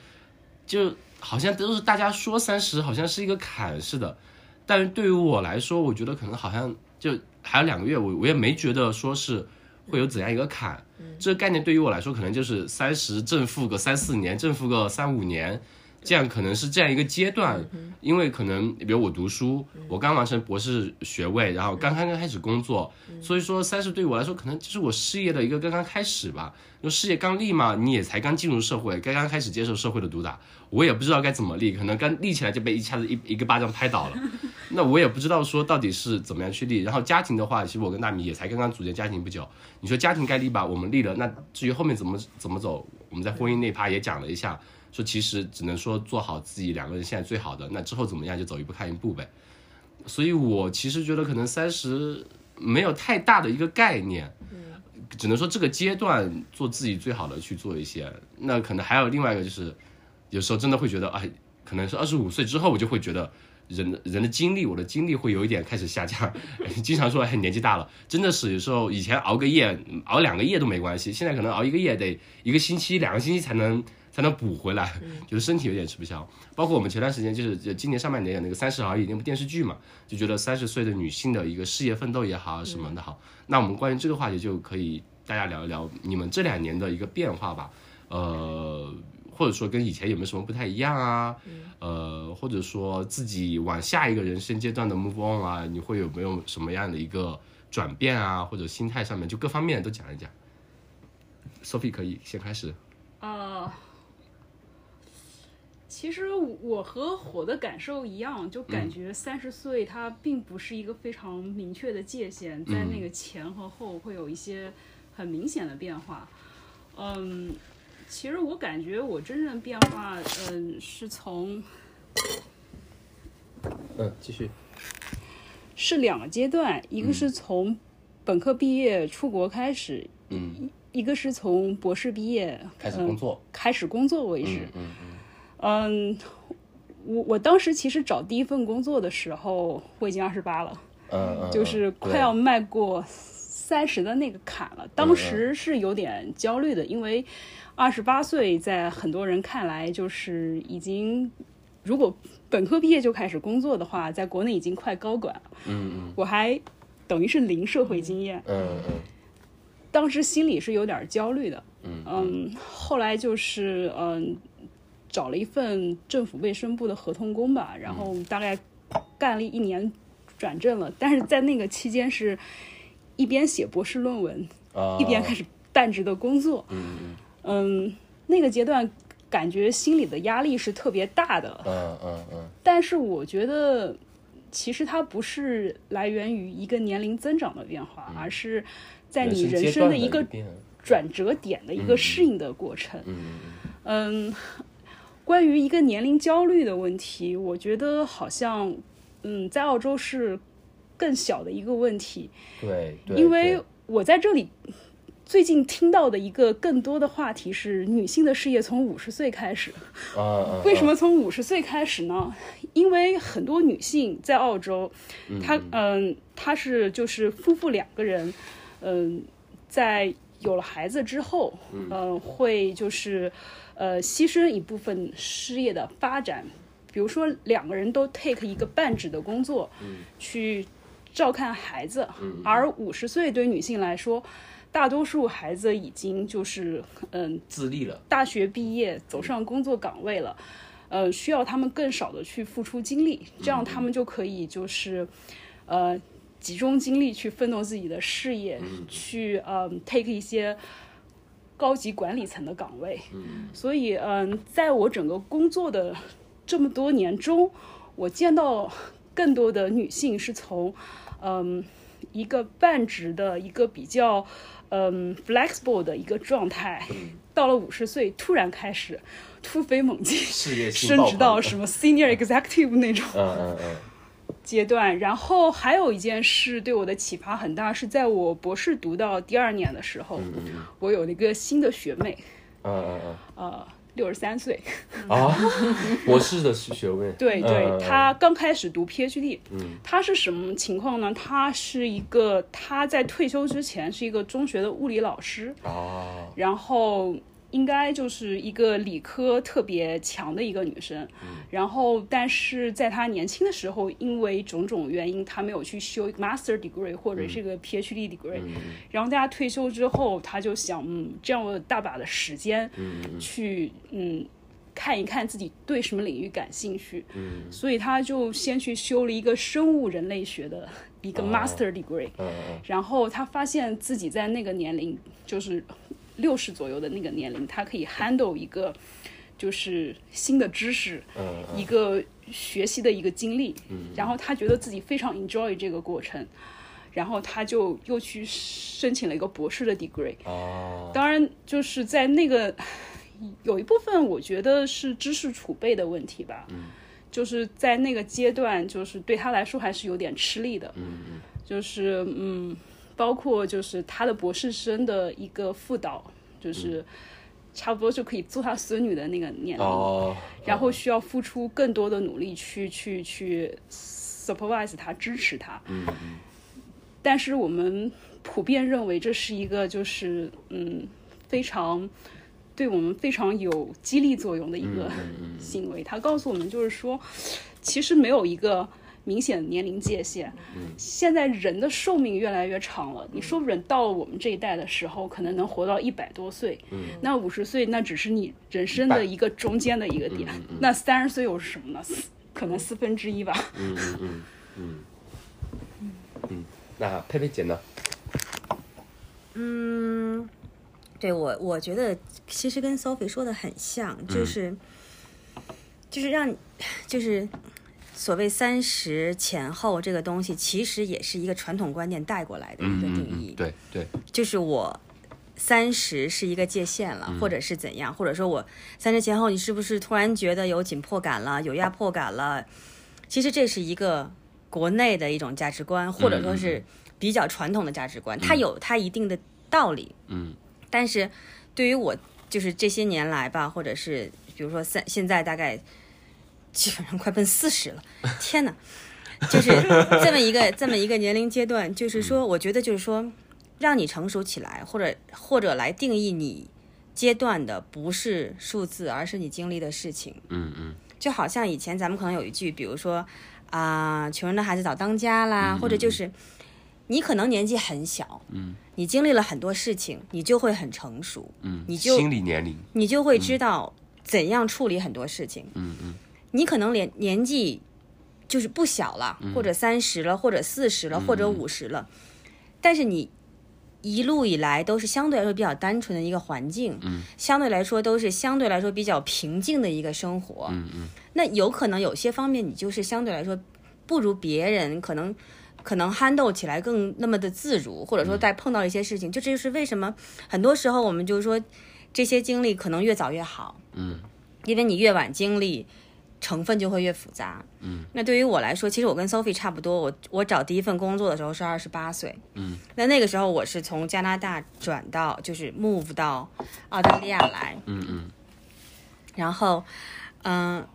就好像都是大家说三十好像是一个坎似的，但是对于我来说，我觉得可能好像就还有两个月，我我也没觉得说是会有怎样一个坎。这个概念对于我来说，可能就是三十正负个三四年，正负个三五年，这样可能是这样一个阶段。因为可能比如我读书，我刚完成博士学位，然后刚刚刚开始工作，所以说三十对于我来说，可能就是我事业的一个刚刚开始吧。就事业刚立嘛，你也才刚进入社会，刚刚开始接受社会的毒打，我也不知道该怎么立，可能刚立起来就被一下子一一个巴掌拍倒了。那我也不知道说到底是怎么样去立。然后家庭的话，其实我跟大米也才刚刚组建家庭不久。你说家庭该立吧，我们立了。那至于后面怎么怎么走，我们在婚姻那趴也讲了一下，说其实只能说做好自己两个人现在最好的，那之后怎么样就走一步看一步呗。所以我其实觉得可能三十没有太大的一个概念，只能说这个阶段做自己最好的去做一些。那可能还有另外一个就是，有时候真的会觉得，哎，可能是二十五岁之后，我就会觉得人人的精力，我的精力会有一点开始下降。经常说，哎，年纪大了，真的是有时候以前熬个夜，熬两个夜都没关系，现在可能熬一个夜得一个星期、两个星期才能才能补回来，觉得身体有点吃不消。包括我们前段时间就是今年上半年演那个《三十而已》那部电视剧嘛，就觉得三十岁的女性的一个事业奋斗也好什么的好。那我们关于这个话题就可以大家聊一聊你们这两年的一个变化吧，呃，或者说跟以前有没有什么不太一样啊？呃，或者说自己往下一个人生阶段的 move on 啊，你会有没有什么样的一个转变啊？或者心态上面就各方面都讲一讲。Sophie 可以先开始。呃，其实我和火的感受一样，就感觉三十岁它并不是一个非常明确的界限，在那个前和后会有一些很明显的变化。嗯，其实我感觉我真正的变化，嗯，是从嗯，继续。是两个阶段，一个是从本科毕业出国开始，嗯，一个是从博士毕业开始工作。开始工作为止。嗯嗯嗯，我我当时其实找第一份工作的时候，我已经二十八了，嗯嗯，就是快要迈过三十的那个坎了。当时是有点焦虑的，因为二十八岁在很多人看来就是已经，如果本科毕业就开始工作的话，在国内已经快高管了。嗯嗯我还等于是零社会经验，嗯嗯当时心里是有点焦虑的。嗯嗯，后来就是嗯，找了一份政府卫生部的合同工吧，然后大概干了一年，转正了。但是在那个期间是一边写博士论文，啊，一边开始半职的工作。嗯嗯嗯，那个阶段感觉心里的压力是特别大的，嗯嗯嗯但是我觉得。其实它不是来源于一个年龄增长的变化，而是在你人生的一个转折点的一个适应的过程。嗯嗯，关于一个年龄焦虑的问题，我觉得好像，嗯，在澳洲是更小的一个问题，对对，因为我在这里最近听到的一个更多的话题是女性的事业从五十岁开始。啊，为什么从五十岁开始呢？因为很多女性在澳洲，她嗯，她是就是夫妇两个人，嗯，在有了孩子之后，嗯，会就是呃牺牲一部分事业的发展，比如说两个人都 take 一个半职的工作，嗯去照看孩子，而五十岁对女性来说，大多数孩子已经就是嗯自立了？大学毕业走上工作岗位了，呃，需要他们更少的去付出精力，这样他们就可以就是，呃，集中精力去奋斗自己的事业，去呃 take 一些高级管理层的岗位。所以，嗯、在我整个工作的这么多年中，我见到更多的女性是从，嗯、一个半职的一个比较，嗯，flexible 的一个状态，到了五十岁突然开始突飞猛进，事业升职到什么 senior executive 那种。嗯嗯嗯阶段。然后还有一件事对我的启发很大，是在我博士读到第二年的时候，我有了一个新的学妹，嗯嗯呃，六十三岁，嗯啊，博士的学位，对对，嗯他刚开始读 PhD，嗯，他是什么情况呢？他是一个他在退休之前是一个中学的物理老师，哦，然后应该就是一个理科特别强的一个女生，然后但是在她年轻的时候，因为种种原因，她没有去修一个 master degree 或者是一个 PhD degree，、然后在她退休之后，她就想，嗯，这样我有大把的时间去，嗯。看一看自己对什么领域感兴趣，所以她就先去修了一个生物人类学的一个 master degree，、嗯嗯。然后他发现自己在那个年龄，就是六十左右的那个年龄，他可以 handle 一个就是新的知识，嗯一个学习的一个经历，然后他觉得自己非常 enjoy 这个过程，然后他就又去申请了一个博士的 degree。哦，当然，就是在那个有一部分，我觉得是知识储备的问题吧。嗯，就是在那个阶段，就是对他来说还是有点吃力的。嗯嗯，就是嗯，包括就是他的博士生的一个副导，就是差不多就可以做他孙女的那个年龄。哦，然后需要付出更多的努力去去去 supervise 他，支持他。嗯但是我们普遍认为这是一个就是嗯非常对我们非常有激励作用的一个行为。他告诉我们就是说，其实没有一个。明显的年龄界限，现在人的寿命越来越长了，你说不准到了我们这一代的时候，可能能活到一百多岁，那五十岁那只是你人生的一个中间的一个点，那三十岁又是什么呢？四可能四分之一吧。嗯嗯嗯嗯嗯，那佩佩姐呢？嗯，对我我觉得其实跟 Sophie 说的很像，就是、就是让就是所谓三十前后这个东西，其实也是一个传统观念带过来的一个定义。对对，就是我三十是一个界限了，或者是怎样，或者说我三十前后，你是不是突然觉得有紧迫感了，有压迫感了？其实这是一个国内的一种价值观，或者说是比较传统的价值观，它有它一定的道理。嗯，但是对于我，就是这些年来吧，或者是比如说三现在大概基本上快奔四十了，天哪！就是这么一个这么一个年龄阶段，就是说，我觉得就是说，让你成熟起来，或者或者来定义你阶段的不是数字，而是你经历的事情。嗯嗯就好像以前咱们可能有一句，比如说啊、穷人的孩子早当家啦，或者就是你可能年纪很小，嗯，你经历了很多事情，你就会很成熟，嗯，你就心理年龄，你就会知道怎样处理很多事情。嗯嗯你可能连年纪就是不小了，或者三十了，或者四十了，或者五十了，但是你一路以来都是相对来说比较单纯的一个环境，嗯，相对来说都是相对来说比较平静的一个生活，嗯嗯。那有可能有些方面你就是相对来说不如别人，可能可能 handle 起来更那么的自如，或者说在碰到一些事情，就这就是为什么很多时候我们就是说这些经历可能越早越好，嗯，因为你越晚经历。成分就会越复杂。嗯，那对于我来说，其实我跟 Sophie 差不多。我我找第一份工作的时候是二十八岁。嗯，那那个时候我是从加拿大转到，就是 move 到澳大利亚来。嗯嗯然后，嗯、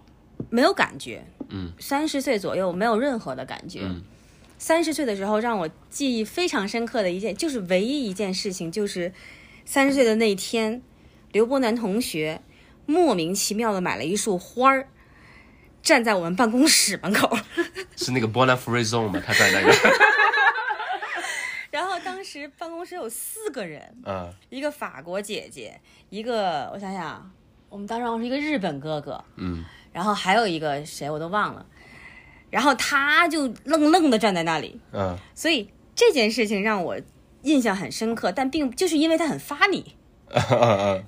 没有感觉。嗯，三十岁左右没有任何的感觉。嗯三十岁的时候让我记忆非常深刻的一件，就是唯一一件事情，就是三十岁的那一天，刘伯南同学莫名其妙的买了一束花儿，站在我们办公室门口。是那个 Bona Free Zone 吗？他在那个，然后当时办公室有四个人，嗯一个法国姐姐，一个我想想，我们当时好像是一个日本哥哥，嗯。然后还有一个谁我都忘了，然后他就愣愣的站在那里，嗯所以这件事情让我印象很深刻，但并就是因为他很发你，嗯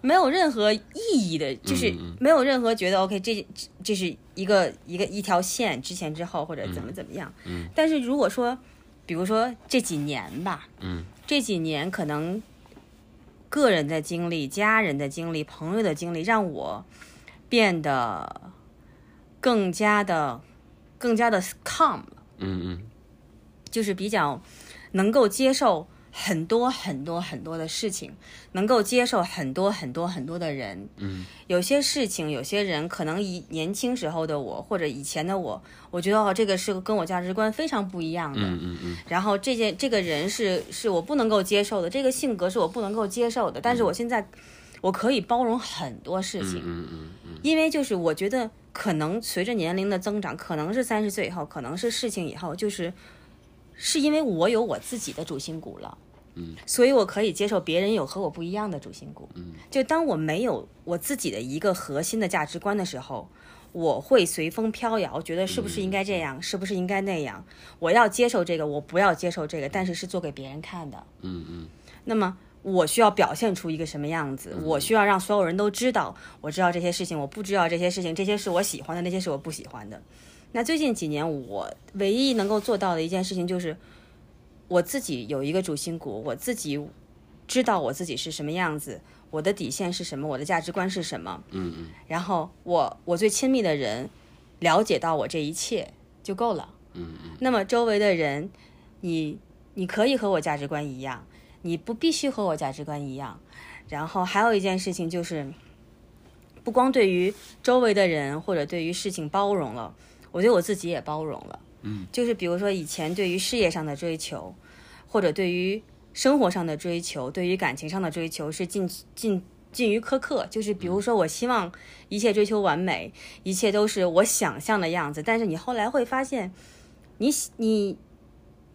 没有任何意义的，就是没有任何觉得 OK 这这这是一个一个一条线之前之后或者怎么怎么样，嗯。但是如果说比如说这几年吧，嗯。这几年可能个人的经历、家人的经历、朋友的经历，让我变得更加的、更加的 calm 了，嗯嗯。就是比较能够接受很多很多很多的事情，能够接受很多很多很多的人。嗯，有些事情、有些人，可能以年轻时候的我或者以前的我，我觉得哦，这个是跟我价值观非常不一样的。嗯嗯嗯然后这件这个人是是我不能够接受的，这个性格是我不能够接受的。但是我现在我可以包容很多事情，嗯嗯嗯因为就是我觉得可能随着年龄的增长，可能是三十岁以后，可能是事情以后，就是是因为我有我自己的主心骨了。嗯，所以我可以接受别人有和我不一样的主心骨。嗯，就当我没有我自己的一个核心的价值观的时候，我会随风飘摇，觉得是不是应该这样，是不是应该那样？我要接受这个，我不要接受这个，但是是做给别人看的。嗯嗯那么我需要表现出一个什么样子？我需要让所有人都知道，我知道这些事情，我不知道这些事情，这些是我喜欢的，那些是我不喜欢的。那最近几年，我唯一能够做到的一件事情就是，我自己有一个主心骨，我自己知道我自己是什么样子，我的底线是什么，我的价值观是什么。嗯嗯然后我我最亲密的人了解到我这一切就够了。嗯嗯那么周围的人，你你可以和我价值观一样，你不必须和我价值观一样。然后还有一件事情就是，不光对于周围的人或者对于事情包容了，我对我自己也包容了。嗯，就是比如说以前对于事业上的追求，或者对于生活上的追求，对于感情上的追求是近近近于苛刻。就是比如说，我希望一切追求完美，一切都是我想象的样子，但是你后来会发现，你你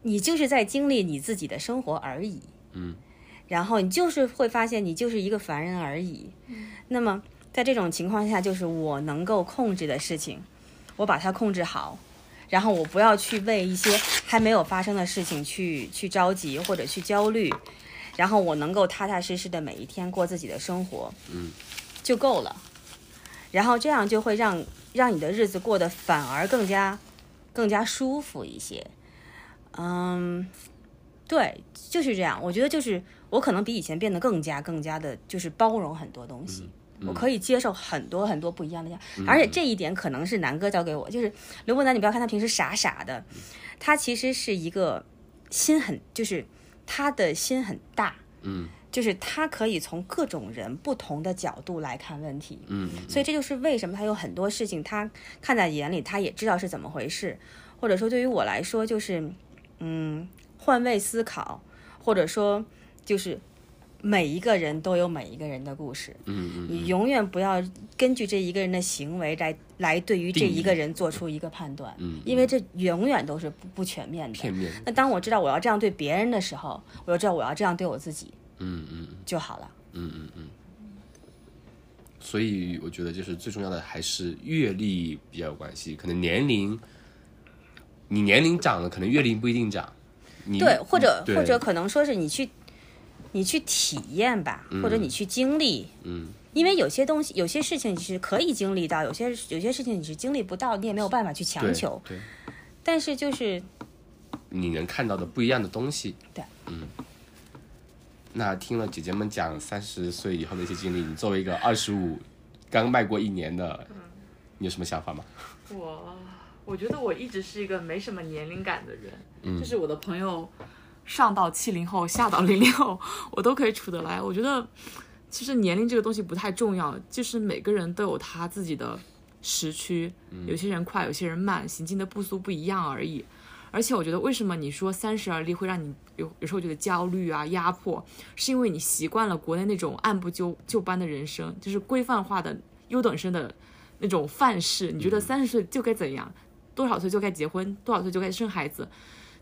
你就是在经历你自己的生活而已。嗯，然后你就是会发现你就是一个凡人而已。那么在这种情况下，就是我能够控制的事情，我把它控制好。然后我不要去为一些还没有发生的事情去去着急或者去焦虑，然后我能够踏踏实实的每一天过自己的生活，嗯，就够了。然后这样就会让让你的日子过得反而更加更加舒服一些。嗯，对，就是这样。我觉得就是我可能比以前变得更加更加的，就是包容很多东西。我可以接受很多很多不一样的样，而且这一点可能是南哥教给我，就是刘伯南，你不要看他平时傻傻的，他其实是一个心很，就是他的心很大，嗯。就是他可以从各种人不同的角度来看问题，嗯所以这就是为什么他有很多事情他看在眼里，他也知道是怎么回事，或者说对于我来说就是，嗯，换位思考，或者说就是每一个人都有每一个人的故事，嗯嗯你永远不要根据这一个人的行为来来对于这一个人做出一个判断，嗯因为这永远都是不不全面的。片面，那当我知道我要这样对别人的时候，我就知道我要这样对我自己嗯嗯就好了。嗯嗯嗯。所以我觉得就是最重要的还是阅历比较有关系，可能年龄，你年龄长了，可能阅历不一定长。你对，或者或者可能说是你去你去体验吧，或者你去经历，嗯因为有些东西、有些事情你是可以经历到，有些有些事情你是经历不到，你也没有办法去强对求。对，但是就是你能看到的不一样的东西。对，嗯。那听了姐姐们讲三十岁以后的一些经历，你作为一个二十五刚迈过一年的，你有什么想法吗？我我觉得我一直是一个没什么年龄感的人，嗯就是我的朋友上到七零后，下到零零后，我都可以处得来。我觉得其实年龄这个东西不太重要，就是每个人都有他自己的时区，有些人快，有些人慢，行进的步速不一样而已。而且我觉得，为什么你说三十而立会让你有有时候觉得焦虑啊、压迫，是因为你习惯了国内那种按部就就班的人生，就是规范化的优等生的那种范式。你觉得三十岁就该怎样，多少岁就该结婚，多少岁就该生孩子，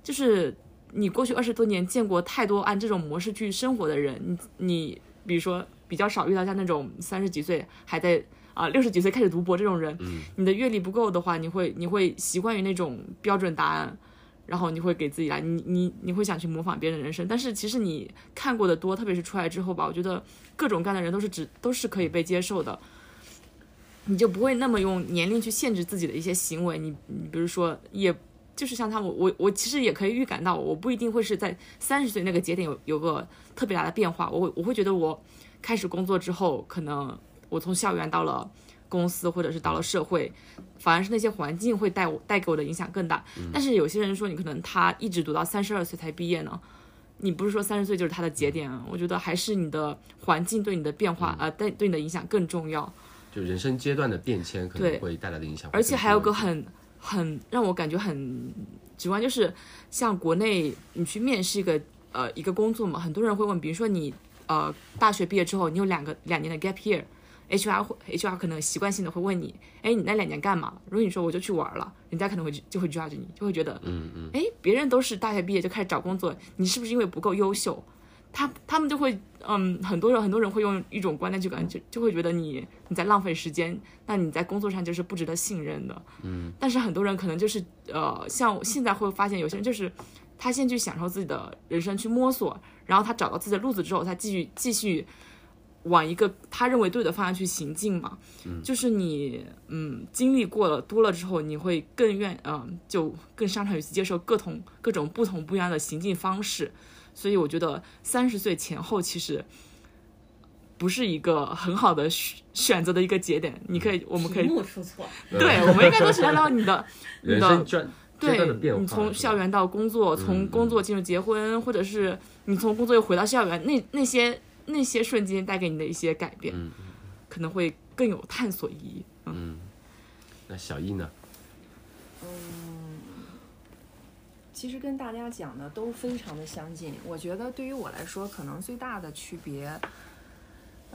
就是你过去二十多年见过太多按这种模式去生活的人，你你比如说比较少遇到像那种三十几岁还在啊六十几岁开始读博这种人，你的阅历不够的话，你会你会习惯于那种标准答案。然后你会给自己来，你你你会想去模仿别人的人生，但是其实你看过的多，特别是出来之后吧，我觉得各种各样的人都是只都是可以被接受的，你就不会那么用年龄去限制自己的一些行为。你你比如说，也就是像他我，我我其实也可以预感到，我不一定会是在三十岁那个节点有有个特别大的变化。我我会觉得我开始工作之后，可能我从校园到了公司，或者是到了社会，反而是那些环境会带我带给我的影响更大。但是有些人说，你可能他一直读到三十二岁才毕业呢。你不是说三十岁就是他的节点啊？我觉得还是你的环境对你的变化，呃，对对你的影响更重要。就人生阶段的变迁可能会带来的影响而且还有个很很让我感觉很直观，就是像国内你去面试一个呃一个工作嘛，很多人会问，比如说你呃大学毕业之后，你有两个两年的 gap year。HR 会 HR 可能习惯性的会问你，哎，你那两年干嘛？如果你说我就去玩了，人家可能会就会 judge 你，就会觉得，嗯嗯，哎，别人都是大学毕业就开始找工作，你是不是因为不够优秀？他他们就会，嗯，很多人很多人会用一种观念去感觉，就会觉得你你在浪费时间，那你在工作上就是不值得信任的。嗯，但是很多人可能就是，呃，像现在会发现有些人就是，他先去享受自己的人生，去摸索，然后他找到自己的路子之后，他继续继续。往一个他认为对的方向去行进嘛，嗯，就是你嗯经历过了多了之后，你会更愿嗯、就更擅长于去接受各同各种不同不一样的行进方式，所以我觉得三十岁前后其实不是一个很好的选选择的一个节点，你可以我们可以出错，对，我们应该都是聊聊你的 你的对，你从校园到工作，从工作进入结婚，或者是你从工作又回到校园，那那些那些瞬间带给你的一些改变，嗯可能会更有探索意义。嗯，嗯，那小易呢？其实跟大家讲的都非常的相近。我觉得对于我来说，可能最大的区别，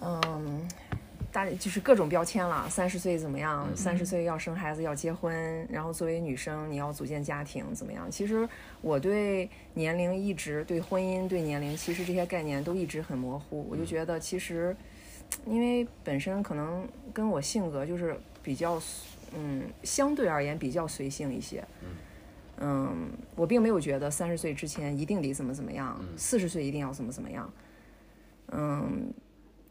嗯，大就是各种标签了。三十岁怎么样？三十岁要生孩子，要结婚，然后作为女生你要组建家庭，怎么样？其实我对年龄一直对婚姻、对年龄，其实这些概念都一直很模糊。我就觉得其实，因为本身可能跟我性格就是比较，嗯，相对而言比较随性一些。嗯，我并没有觉得三十岁之前一定得怎么怎么样，四十岁一定要怎么怎么样。嗯，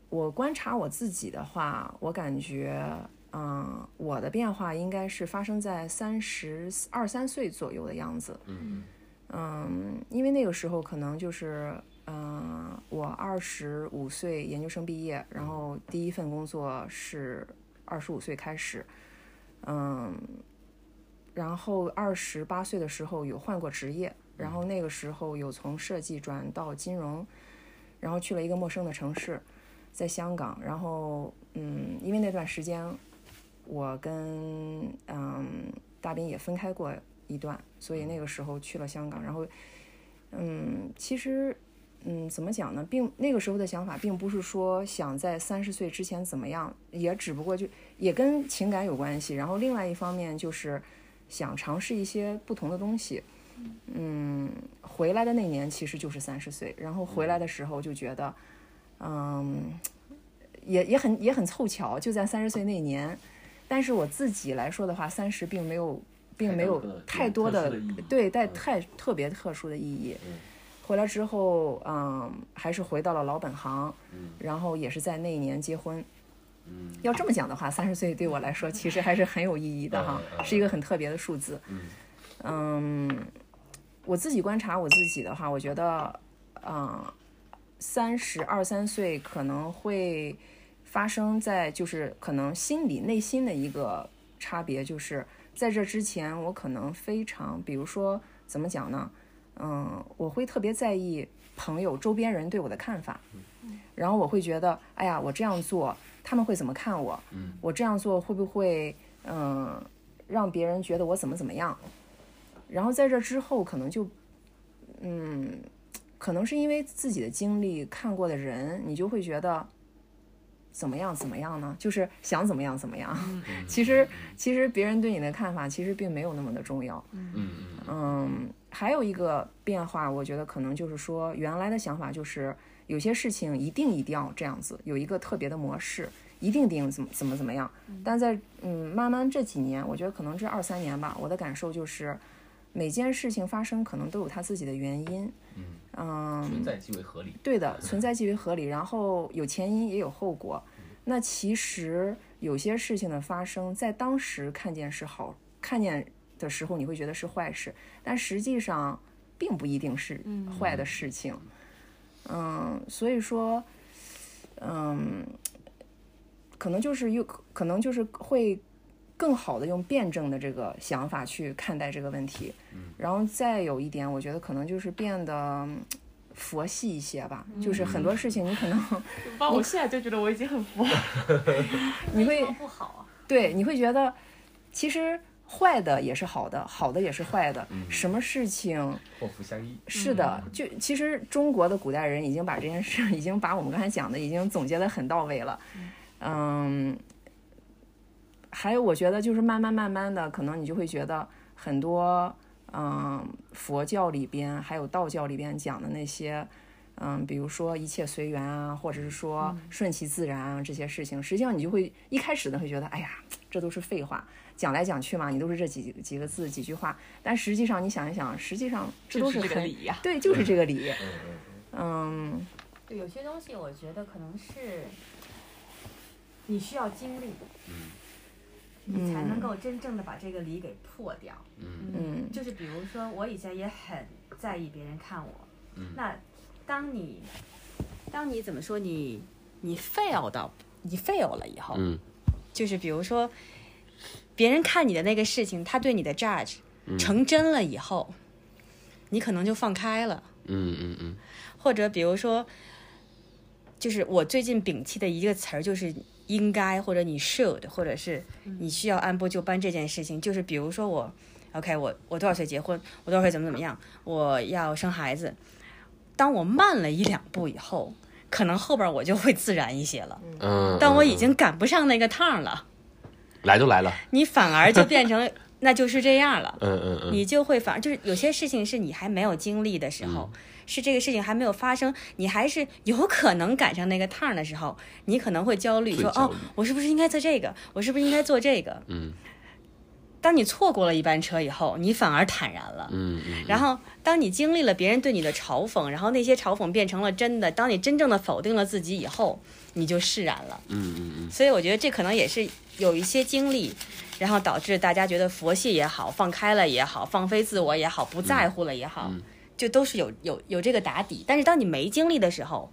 我观察我自己的话，我感觉，嗯，我的变化应该是发生在三十二三岁左右的样子。嗯嗯，因为那个时候可能就是，嗯，我二十五岁研究生毕业，然后第一份工作是二十五岁开始，嗯，然后二十八岁的时候有换过职业，然后那个时候有从设计转到金融，然后去了一个陌生的城市，在香港，然后嗯，因为那段时间我跟嗯大斌也分开过一段，所以那个时候去了香港，然后嗯，其实嗯怎么讲呢，并那个时候的想法并不是说想在三十岁之前怎么样，也只不过就也跟情感有关系，然后另外一方面就是想尝试一些不同的东西。嗯，回来的那年其实就是三十岁，然后回来的时候就觉得，嗯，也也很也很凑巧，就在三十岁那年。但是我自己来说的话，三十并没有，并没有太多的对带太特别特殊的意义。回来之后，嗯，还是回到了老本行，然后也是在那一年结婚。要这么讲的话，三十岁对我来说其实还是很有意义的哈，是一个很特别的数字。嗯，我自己观察我自己的话，我觉得，嗯，三十二三岁可能会发生在就是可能心理内心的一个差别，就是在这之前，我可能非常，比如说怎么讲呢？嗯，我会特别在意朋友周边人对我的看法，然后我会觉得，哎呀，我这样做他们会怎么看我？我这样做会不会嗯让别人觉得我怎么怎么样？然后在这之后，可能就嗯，可能是因为自己的经历看过的人，你就会觉得。怎么样？怎么样呢？就是想怎么样怎么样。其实，其实别人对你的看法其实并没有那么的重要。嗯嗯，还有一个变化，我觉得可能就是说，原来的想法就是有些事情一定一定要这样子，有一个特别的模式，一定定怎么怎么怎么样。但在嗯，慢慢这几年，我觉得可能这二三年吧，我的感受就是，每件事情发生可能都有它自己的原因。嗯嗯，存在即为合理。对的，存在即为合理，然后有前因也有后果。那其实有些事情的发生，在当时看见是好，看见的时候你会觉得是坏事，但实际上并不一定是坏的事情。嗯，所以说，嗯，可能就是又可能就是会更好的用辩证的这个想法去看待这个问题。然后再有一点，我觉得可能就是变得。佛系一些吧，就是很多事情你可能，我现在就觉得我已经很佛，你会不好啊？对，你会觉得其实坏的也是好的，好的也是坏的，什么事情祸福相依？是的，就其实中国的古代人已经把这件事，已经把我们刚才讲的已经总结的很到位了。嗯，还有我觉得就是慢慢慢慢的，可能你就会觉得很多。嗯，佛教里边还有道教里边讲的那些，嗯，比如说一切随缘啊，或者是说顺其自然啊这些事情，实际上你就会一开始呢会觉得，哎呀，这都是废话，讲来讲去嘛，你都是这几几个字几句话。但实际上你想一想，实际上这都是个理呀，对，就是这个理。嗯，对，有些东西我觉得可能是你需要经历。嗯。你才能够真正的把这个理给破掉。嗯就是比如说，我以前也很在意别人看我。嗯。那当你，当你怎么说你你 fail 到你 fail 了以后，嗯，就是比如说，别人看你的那个事情，他对你的 judge 成真了以后，你可能就放开了。嗯嗯嗯。或者比如说，就是我最近摒弃的一个词儿就是。应该或者你 should 或者是你需要按部就班这件事情，就是比如说我，OK，我我多少岁结婚，我多少岁怎么怎么样，我要生孩子。当我慢了一两步以后，可能后边我就会自然一些了。嗯，但我已经赶不上那个趟了。来都来了，你反而就变成 那就是这样了。嗯嗯嗯，你就会反而就是有些事情是你还没有经历的时候。是这个事情还没有发生，你还是有可能赶上那个趟的时候，你可能会焦虑，说哦，我是不是应该做这个？我是不是应该做这个？嗯。当你错过了一班车以后，你反而坦然了。嗯嗯。然后，当你经历了别人对你的嘲讽，然后那些嘲讽变成了真的，当你真正的否定了自己以后，你就释然了。嗯嗯嗯。所以我觉得这可能也是有一些经历，然后导致大家觉得佛系也好，放开了也好，放飞自我也好，不在乎了也好。就都是有有有这个打底，但是当你没经历的时候，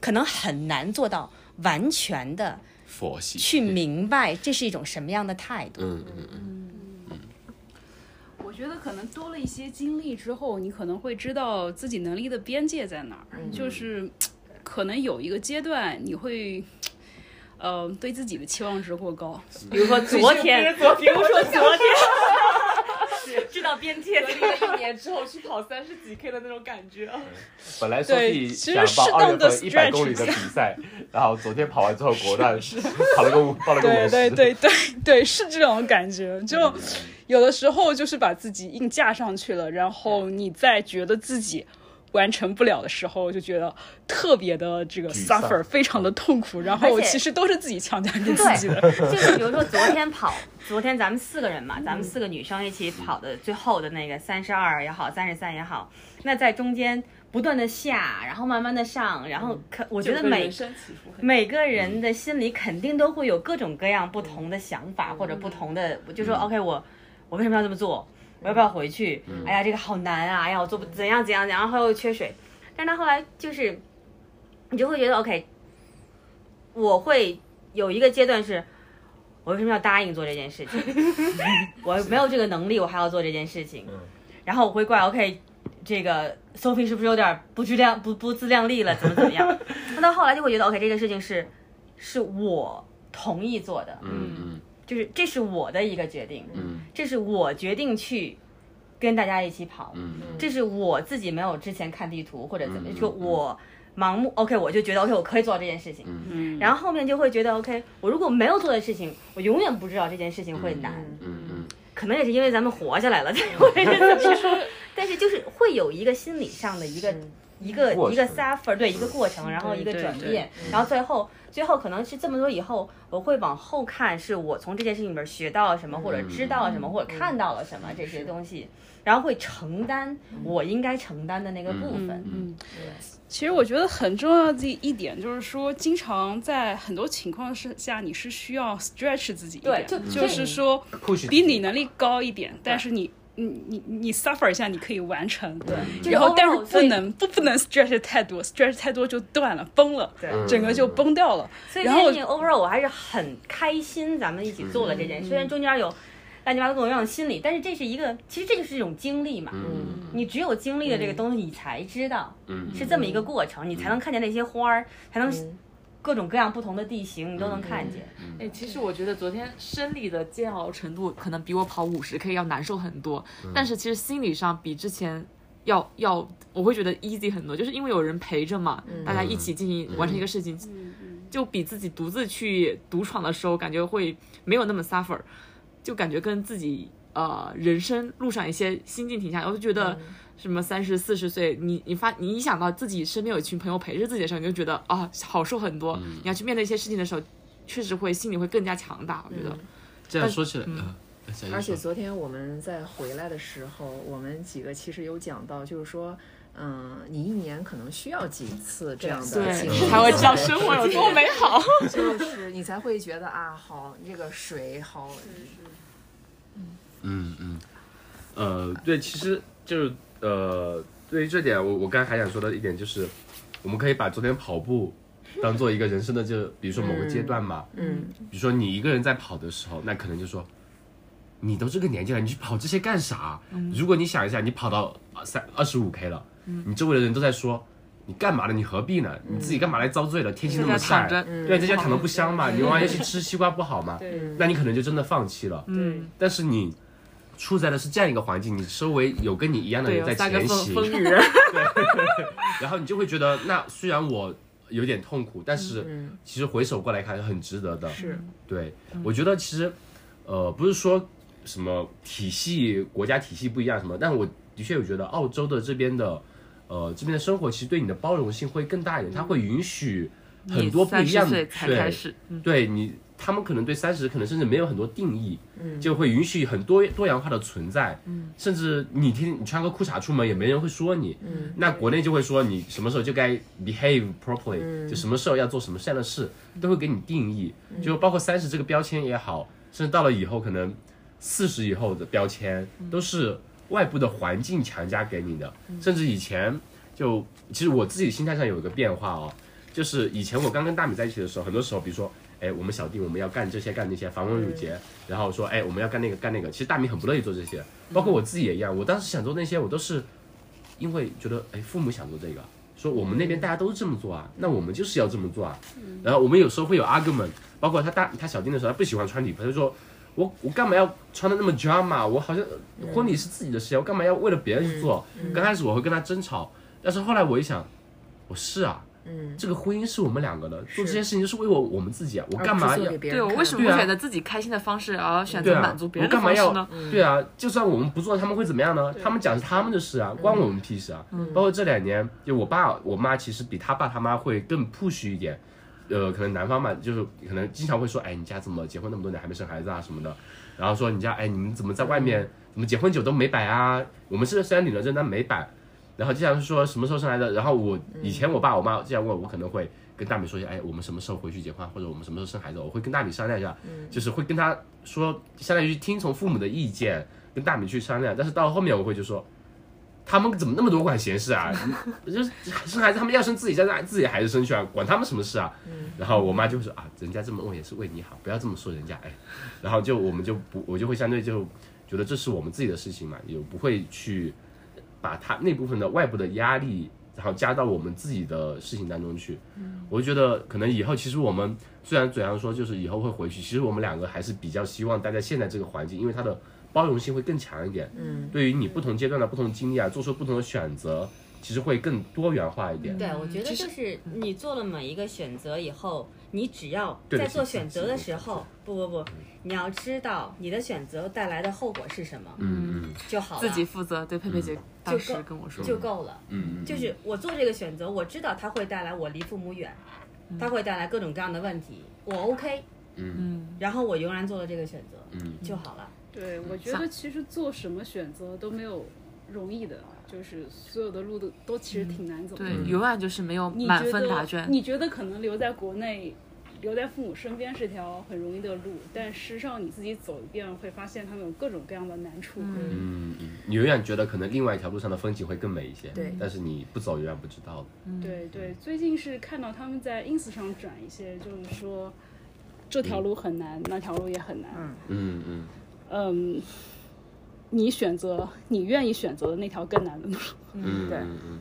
可能很难做到完全的佛系去明白这是一种什么样的态度。嗯嗯嗯嗯。我觉得可能多了一些经历之后，你可能会知道自己能力的边界在哪儿。就是可能有一个阶段你会，呃，对自己的期望值过高。比如说昨天，比如说 昨天。知道边界，经历了一年之后去跑三十几 K 的那种感觉。本来 Sophie 想报二月份一百公里的比赛，然后昨天跑完之后果断 跑了个五，报了个五十。对对对对对，是这种感觉。就有的时候就是把自己硬架上去了，然后你再觉得自己。完成不了的时候，就觉得特别的这个 suffer，非常的痛苦。然后其实都是自己强加给自己的。就是比如说昨天跑，昨天咱们四个人嘛，咱们四个女生一起跑的最后的那个三十二也好，三十三也好，那在中间不断的下，然后慢慢的上，然后可我觉得每每个人的心里肯定都会有各种各样不同的想法或者不同的，就说 OK，我我为什么要这么做？我要不要回去？哎呀，这个好难啊！哎呀，我做不怎样怎样，然后又缺水。但他后来就是，你就会觉得 OK，我会有一个阶段是，我为什么要答应做这件事情？我没有这个能力，我还要做这件事情。然后我会怪 OK，这个 Sophie 是不是有点不自量不不自量力了？怎么怎么样？那到后来就会觉得 OK，这个事情是是我同意做的，嗯嗯就是这是我的一个决定，嗯。这是我决定去跟大家一起跑，嗯这是我自己没有之前看地图或者怎么，嗯就我盲目 OK，我就觉得 OK，我可以做到这件事情，嗯，然后后面就会觉得 OK，我如果没有做的事情，我永远不知道这件事情会难，嗯嗯可能也是因为咱们活下来了，或者是怎么样，但是就是会有一个心理上的一个。一个一个 suffer 对一个过程，然后一个转变，然后最后最后可能是这么多以后，我会往后看，是我从这件事情里面学到了什么，或者知道了什么，或者看到了什么这些东西，然后会承担我应该承担的那个部分。嗯，对。其实我觉得很重要的一点就是说，经常在很多情况是下，你是需要 stretch 自己一点，对就就是说比你能力高一点，但是你。你你你 suffer 一下，你可以完成，对，然后但是不能不不能 stretch 太多，stretch 太多就断了，崩了，对。整个就崩掉了。所以这然后件事情 overall 我还是很开心，咱们一起做了这件事。虽然中间有乱七八糟各种各样的心理，但是这是一个，其实这就是一种经历嘛。嗯。你只有经历了这个东西，你才知道嗯。是这么一个过程，你才能看见那些花儿，才能各种各样不同的地形，你都能看见。哎，其实我觉得昨天生理的煎熬程度可能比我跑五十 K 要难受很多，但是其实心理上比之前要要，我会觉得 easy 很多，就是因为有人陪着嘛，大家一起进行完成一个事情，就比自己独自去独闯的时候感觉会没有那么 suffer，就感觉跟自己呃人生路上一些心境挺像，我就觉得。什么三十四十岁，你你发你一想到自己身边有一群朋友陪着自己的时候，你就觉得啊好受很多。你要去面对一些事情的时候，确实会心里会更加强大。我觉得，这样说起来，而且昨天我们在回来的时候，我们几个其实有讲到，就是说，嗯，你一年可能需要几次这样的经历，对，才会知道生活有多美好。就是你才会觉得啊，好，这个水好，嗯嗯嗯，呃，对，其实就是呃，对于这点，我我刚才还想说的一点就是，我们可以把昨天跑步当做一个人生的，就比如说某个阶段嘛，嗯，比如说你一个人在跑的时候，那可能就说，你都这个年纪了，你去跑这些干啥？如果你想一下，你跑到三二十五 K 了，你周围的人都在说。你干嘛呢？你何必呢？你自己干嘛来遭罪了？天气那么晒，对，在家躺着不香吗？你晚上 去吃西瓜不好吗？那你可能就真的放弃了。嗯，但是你处在的是这样一个环境，你周围有跟你一样的，人在前行，风风雨人，然后你就会觉得，那虽然我有点痛苦，但是嗯。其实回首过来看很值得的。是，对，我觉得其实，呃，不是说什么体系、国家体系不一样什么，但我的确有觉得澳洲的这边的，呃，这边的生活其实对你的包容性会更大一点，它会允许很多不一样的你30岁才对对你，他们可能对三十可能甚至没有很多定义，嗯。就会允许很多多样化的存在，嗯。甚至你天你穿个裤衩出门也没人会说你，嗯。那国内就会说你什么时候就该 behave properly，、就嗯什么时候要做什么善的事，都会给你定义，就包括三十这个标签也好，甚至到了以后可能四十以后的标签都是外部的环境强加给你的，甚至以前就其实我自己心态上有一个变化哦，就是以前我刚跟大米在一起的时候，很多时候比如说。哎，我们小弟我们要干这些干那些繁文缛节，然后说哎我们要干那个干那个，其实大米很不乐意做这些，包括我自己也一样，我当时想做那些我都是因为觉得哎父母想做这个，说我们那边大家都是这么做啊，那我们就是要这么做啊。然后我们有时候会有 argument，包括他大他小弟的时候，他不喜欢穿礼服，他就说我我干嘛要穿的那么 drama？我好像婚礼是自己的事情，我干嘛要为了别人去做？刚开始我会跟他争吵，但是后来我一想，我是啊。嗯，这个婚姻是我们两个的，做这些事情就是为我我们自己啊，我干嘛要对我为什么不选择自己开心的方式，而选择满足别人的我干嘛要方式呢？对啊，就算我们不做，他们会怎么样呢？他们讲是他们的事啊，关我们屁事啊。包括这两年，就我爸我妈其实比他爸他妈会更 push 一点。呃，可能男方嘛，就是可能经常会说，哎，你家怎么结婚那么多年还没生孩子啊什么的，然后说你家，哎，你们怎么在外面怎么结婚酒都没摆啊？我们是虽然领了证，但没摆。然后经常说什么时候生孩子，然后我以前我爸我妈这样问我，可能会跟大米说一下，哎，我们什么时候回去结婚，或者我们什么时候生孩子，我会跟大米商量一下，就是会跟他说，相当于听从父母的意见，跟大米去商量。但是到后面我会就说，他们怎么那么多管闲事啊？就是生孩子，他们要生自己家的自己孩子生去啊，管他们什么事啊？然后我妈就会说啊，人家这么问也是为你好，不要这么说人家哎。然后就我们就不，我就会相对就觉得这是我们自己的事情嘛，也不会去把他那部分的外部的压力，然后加到我们自己的事情当中去。嗯我就觉得可能以后其实我们虽然嘴上说就是以后会回去，其实我们两个还是比较希望待在现在这个环境，因为它的包容性会更强一点。嗯，对于你不同阶段的不同经历啊，做出不同的选择，其实会更多元化一点。对，我觉得就是你做了每一个选择以后，你只要在做选择的时候，不不不，你要知道你的选择带来的后果是什么嗯嗯。就好了，自己负责。对，佩佩姐当时跟我说，就够了。嗯嗯，就是我做这个选择，我知道它会带来我离父母远，它会带来各种各样的问题，我 OK，嗯，然后我仍然做了这个选择，嗯。就好了。对，我觉得其实做什么选择都没有容易的，就是所有的路都都其实挺难走的。对，永远就是没有你满分答卷。你觉得可能留在国内，留在父母身边是条很容易的路，但事实上你自己走一遍，会发现他们有各种各样的难处。嗯嗯，你永远觉得可能另外一条路上的风景会更美一些，对但是你不走永远不知道的。对对，最近是看到他们在 ins 上转一些，就是说这条路很难，那条路也很难。嗯嗯嗯，你选择你愿意选择的那条更难的路。嗯嗯嗯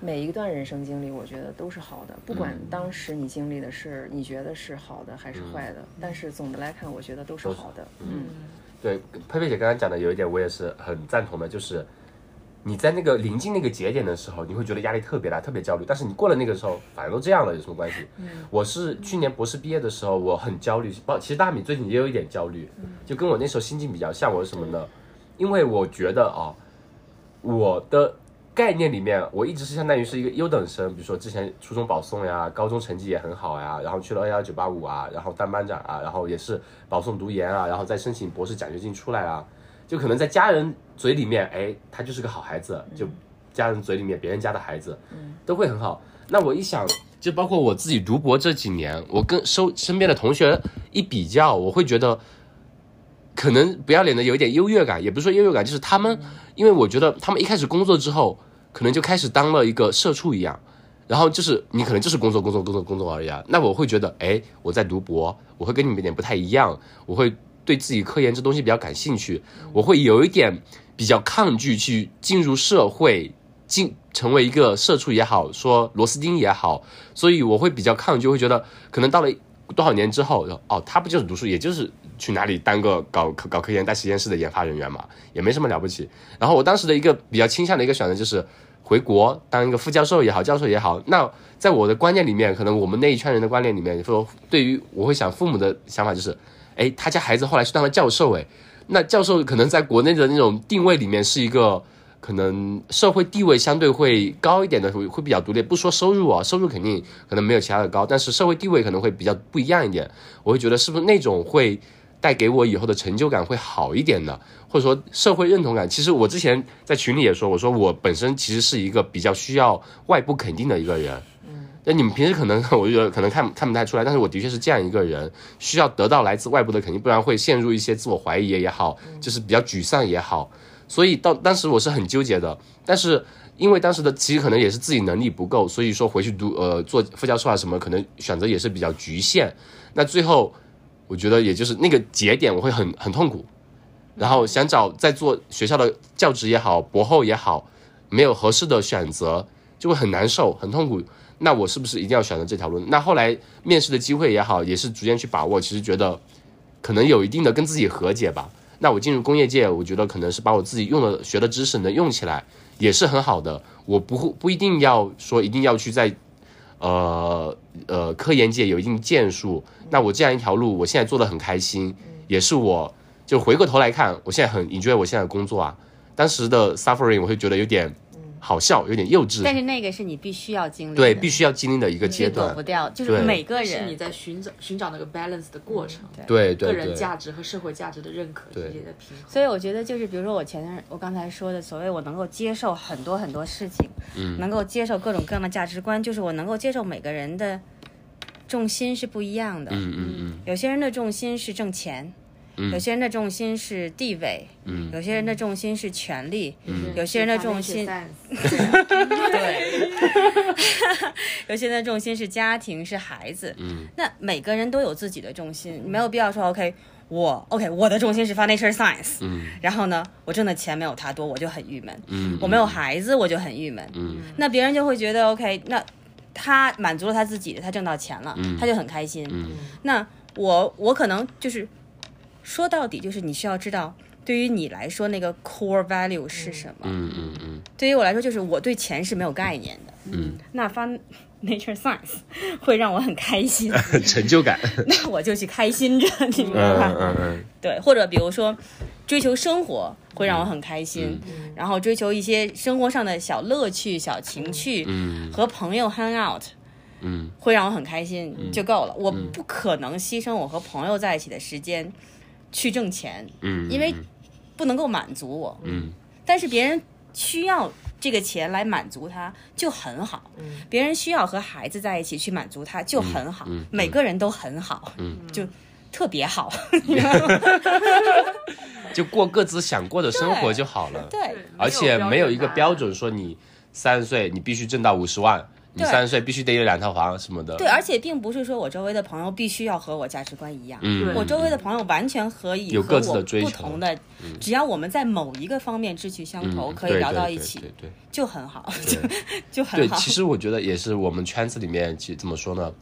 每一段人生经历，我觉得都是好的，不管当时你经历的是你觉得是好的还是坏的，但是总的来看，我觉得都是好的。嗯，对，佩佩姐刚刚讲的有一点我也是很赞同的，就是你在那个临近那个节点的时候，你会觉得压力特别大，特别焦虑，但是你过了那个时候，反正都这样了，有什么关系？我是去年博士毕业的时候，我很焦虑，包其实大米最近也有一点焦虑，就跟我那时候心境比较像。我是什么呢？因为我觉得啊、我的概念里面，我一直是相当于是一个优等生，比如说之前初中保送呀，高中成绩也很好呀，然后去了二幺九八五啊，然后当班长啊，然后也是保送读研啊，然后再申请博士奖学金出来啊，就可能在家人嘴里面，哎，他就是个好孩子，就家人嘴里面别人家的孩子，都会很好。那我一想，就包括我自己读博这几年，我跟收身边的同学一比较，我会觉得可能不要脸的有一点优越感，也不是说优越感，就是他们，因为我觉得他们一开始工作之后，可能就开始当了一个社畜一样，然后就是你可能就是工作工作工作工作而已啊。那我会觉得，哎，我在读博，我会跟你们有点不太一样，我会对自己科研这东西比较感兴趣，我会有一点比较抗拒去进入社会，进成为一个社畜也好，说螺丝钉也好，所以我会比较抗拒，会觉得可能到了多少年之后，哦，他不就是读书，也就是去哪里当个搞搞科研、带实验室的研发人员嘛，也没什么了不起。然后我当时的一个比较倾向的一个选择就是回国当一个副教授也好，教授也好。那在我的观念里面，可能我们那一圈人的观念里面，说对于我会想父母的想法就是，哎，他家孩子后来去当了教授，哎，那教授可能在国内的那种定位里面是一个。可能社会地位相对会高一点的，会会比较独立。不说收入啊，收入肯定可能没有其他的高，但是社会地位可能会比较不一样一点。我会觉得是不是那种会带给我以后的成就感会好一点的？或者说社会认同感？其实我之前在群里也说，我说我本身其实是一个比较需要外部肯定的一个人。那你们平时可能我觉得可能看看不太出来，但是我的确是这样一个人，需要得到来自外部的肯定，不然会陷入一些自我怀疑也好，就是比较沮丧也好。所以到当时我是很纠结的，但是因为当时的其实可能也是自己能力不够，所以说回去读呃做副教授啊什么，可能选择也是比较局限。那最后我觉得也就是那个节点，我会很很痛苦，然后想找在做学校的教职也好，博后也好，没有合适的选择，就会很难受，很痛苦。那我是不是一定要选择这条路？那后来面试的机会也好，也是逐渐去把握。其实觉得可能有一定的跟自己和解吧。那我进入工业界，我觉得可能是把我自己用的学的知识能用起来，也是很好的。我不会不一定要说一定要去在呃呃科研界有一定建树。那我这样一条路，我现在做的很开心，也是我就回过头来看，我现在很 enjoy 我现在的工作啊。当时的 suffering 我会觉得有点好笑，有点幼稚，但是那个是你必须要经历的，对，必须要经历的一个阶段。躲不。掉，就是每个人是你在寻找寻找那个 balance 的过程，对。对个人，价值和社会价值的认可之对间的平衡。所以我觉得就是，比如说我前段我刚才说的，所谓我能够接受很多很多事情，嗯，能够接受各种各样的价值观，就是我能够接受每个人的重心是不一样的。嗯嗯嗯，有些人的重心是挣钱，有些人的重心是地位，嗯。有些人的重心是权力，嗯。有些人的重心 对，有些人的重心是家庭，是孩子。嗯。那每个人都有自己的重心，没有必要说 OK，我 OK 我的重心是 financial science，嗯。然后呢，我挣的钱没有他多，我就很郁闷。嗯，我没有孩子，我就很郁闷。嗯。那别人就会觉得 OK，那他满足了他自己的，他挣到钱了，嗯。他就很开心。嗯。那我我可能就是说到底，就是你需要知道，对于你来说那个 core value 是什么。嗯嗯嗯对于我来说，就是我对钱是没有概念的。嗯那发 nature science 会让我很开心，嗯，成就感。那我就去开心着，你明白嗯吧？嗯嗯对，或者比如说追求生活会让我很开心，然后追求一些生活上的小乐趣、小情趣，嗯和朋友 hang out 嗯会让我很开心、就够了。我不可能牺牲我和朋友在一起的时间去挣钱，嗯，因为不能够满足我。嗯但是别人需要这个钱来满足他，就很好。别人需要和孩子在一起去满足他，就很好。嗯嗯每个人都很好，嗯就特别好。就过各自想过的生活就好了。对，而且没有一个标准说你三十岁你必须挣到五十万，你对三十岁必须得有两套房什么的。对，而且并不是说我周围的朋友必须要和我价值观一样。嗯，我周围的朋友完全可以有各自的追求不同的，只要我们在某一个方面志趣相投，嗯可以聊到一起，对对对就很好，就就很好。其实我觉得也是我们圈子里面，其实怎么说呢？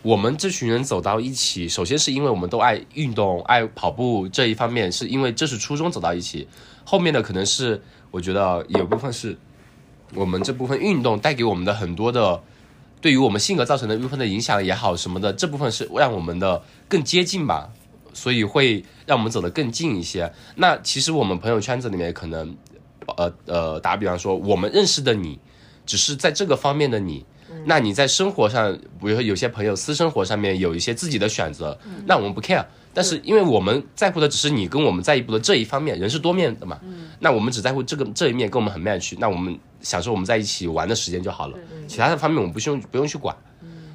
我们这群人走到一起，首先是因为我们都爱运动、爱跑步这一方面，是因为这是初中走到一起。后面的可能是我觉得有部分是我们这部分运动带给我们的很多的，对于我们性格造成的部分的影响也好什么的，这部分是让我们的更接近吧，所以会让我们走得更近一些。那其实我们朋友圈子里面可能，呃呃，打比方说，我们认识的你，只是在这个方面的你。那你在生活上，比如说有些朋友私生活上面有一些自己的选择，那我们不 care。但是因为我们在乎的只是你跟我们在一步的这一方面，人是多面的嘛。那我们只在乎这个这一面跟我们很 match，那我们享受我们在一起玩的时间就好了。其他的方面我们不需要不用去管。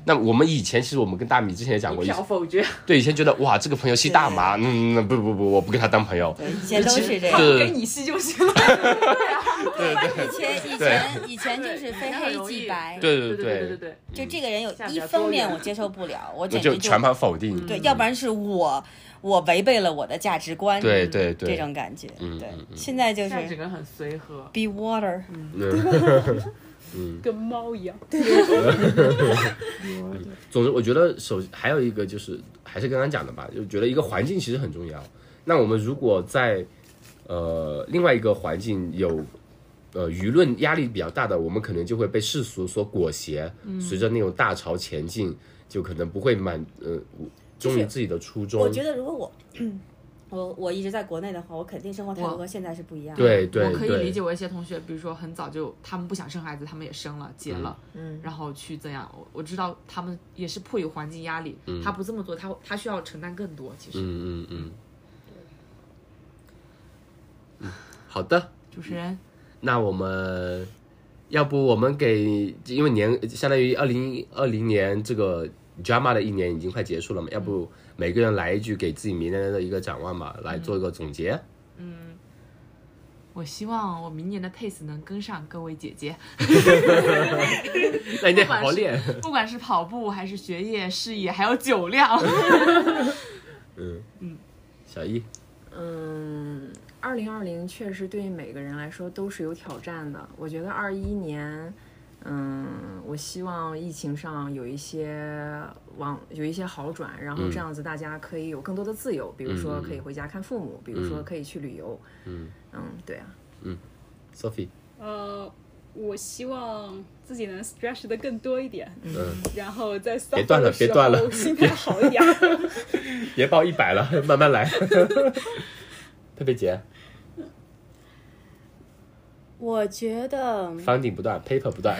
那我们以前其实我们跟大米之前也讲过，以一票否决，对以前觉得哇这个朋友吸大麻，嗯不不不我不跟他当朋友。对，以前都是这对。样。跟你吸就行了。对以前以前以前就是非黑即白，对。对对对对对，就这个人有一方面我接受不了，我我简直就全盘否定。对，要不然是我我违背了我的价值观，对对对，这种感觉。对嗯嗯，现在就是很随和。be water，跟猫一样。总之，我觉得首还有一个就是，还是刚刚讲的吧，就觉得一个环境其实很重要。那我们如果在呃另外一个环境有呃舆论压力比较大的，我们可能就会被世俗所裹挟，随着那种大潮前进，就可能不会满呃忠于自己的初衷。我觉得如果我我我一直在国内的话，我肯定生活态度和现在是不一样的。对对我可以理解我一些同学，比如说很早就他们不想生孩子，他们也生了结了，嗯，然后去这样，我我知道他们也是迫于环境压力，他不这么做，他他需要承担更多。其实，嗯嗯嗯。嗯，好的，主持人，那我们要不我们给，因为年相当于二零二零年这个 drama 的一年已经快结束了嘛，要不每个人来一句给自己明年的一个展望吧，来做一个总结。嗯我希望我明年的 pace 能跟上各位姐姐，那你得好好练。不管是跑步还是学业、事业，还有酒量。嗯嗯小易，嗯，二零二零确实对于每个人来说都是有挑战的。我觉得二一年，嗯，我希望疫情上有一些往有一些好转，然后这样子大家可以有更多的自由，比如说可以回家看父母，比如说可以去旅游。嗯。嗯对啊，嗯，Sophie，呃，我希望自己能 stretch 的更多一点，嗯，然后在别断了别断了心态好一点。别报一百了，慢慢来。特别姐我觉得，funding 不断，paper 不断。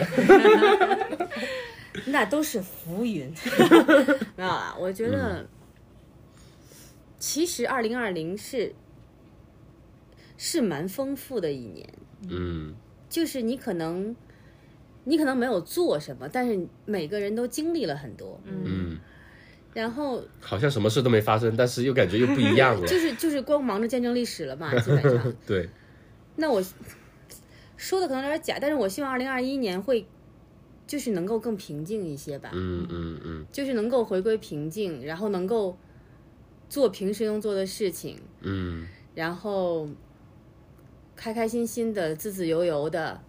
那都是浮云，没有啦。我觉嗯得，其实二零二零是是蛮丰富的一年，嗯就是你可能你可能没有做什么，但是每个人都经历了很多。嗯然后好像什么事都没发生，但是又感觉又不一样了。就是就是光忙着见证历史了嘛，基本上。对，那我说的可能有点假，但是我希望二零二一年会就是能够更平静一些吧，嗯嗯嗯。就是能够回归平静，然后能够做平时能做的事情，嗯。然后开开心心的、自自由由的，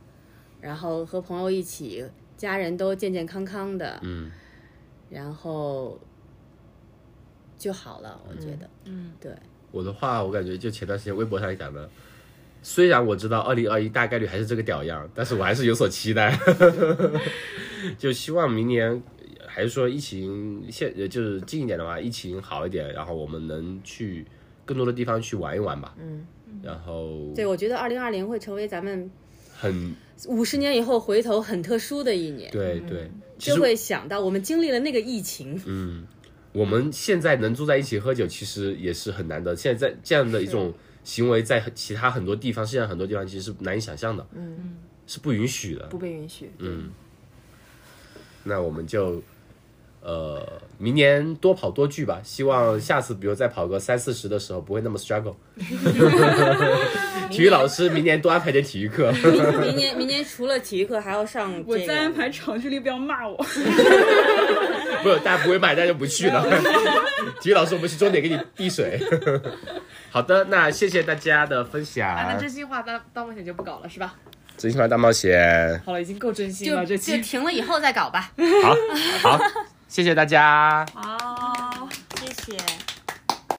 然后和朋友一起，家人都健健康康的，嗯，然后就好了。我觉得，嗯，对，我的话，我感觉就前段时间微博上讲的，虽然我知道二零二一大概率还是这个屌样，但是我还是有所期待，就希望明年还是说疫情现呃就是近一点的话，疫情好一点，然后我们能去更多的地方去玩一玩吧。嗯，然后对我觉得二零二零会成为咱们很五十年以后回头很特殊的一年，对对，其就会想到我们经历了那个疫情，嗯，我们现在能坐在一起喝酒，其实也是很难得。现在在这样的一种行为，在其他很多地方，世界上很多地方其实是难以想象的，嗯，是不允许的。不被允许。嗯，那我们就呃明年多跑多聚吧。希望下次比如再跑个三四十的时候，不会那么 struggle。体育老师明年多安排点体育课。明 明年明年除了体育课还要上这个，我再安排长距离，不要骂我。不是，大家不会骂，大家就不去了。体育老师，我们去终点给你递水。好的，那谢谢大家的分享。啊、那真心话大大冒险就不搞了，是吧？真心话大冒险。好了，已经够真心了，这期就停了，以后再搞吧。好，好，谢谢大家。好，谢谢。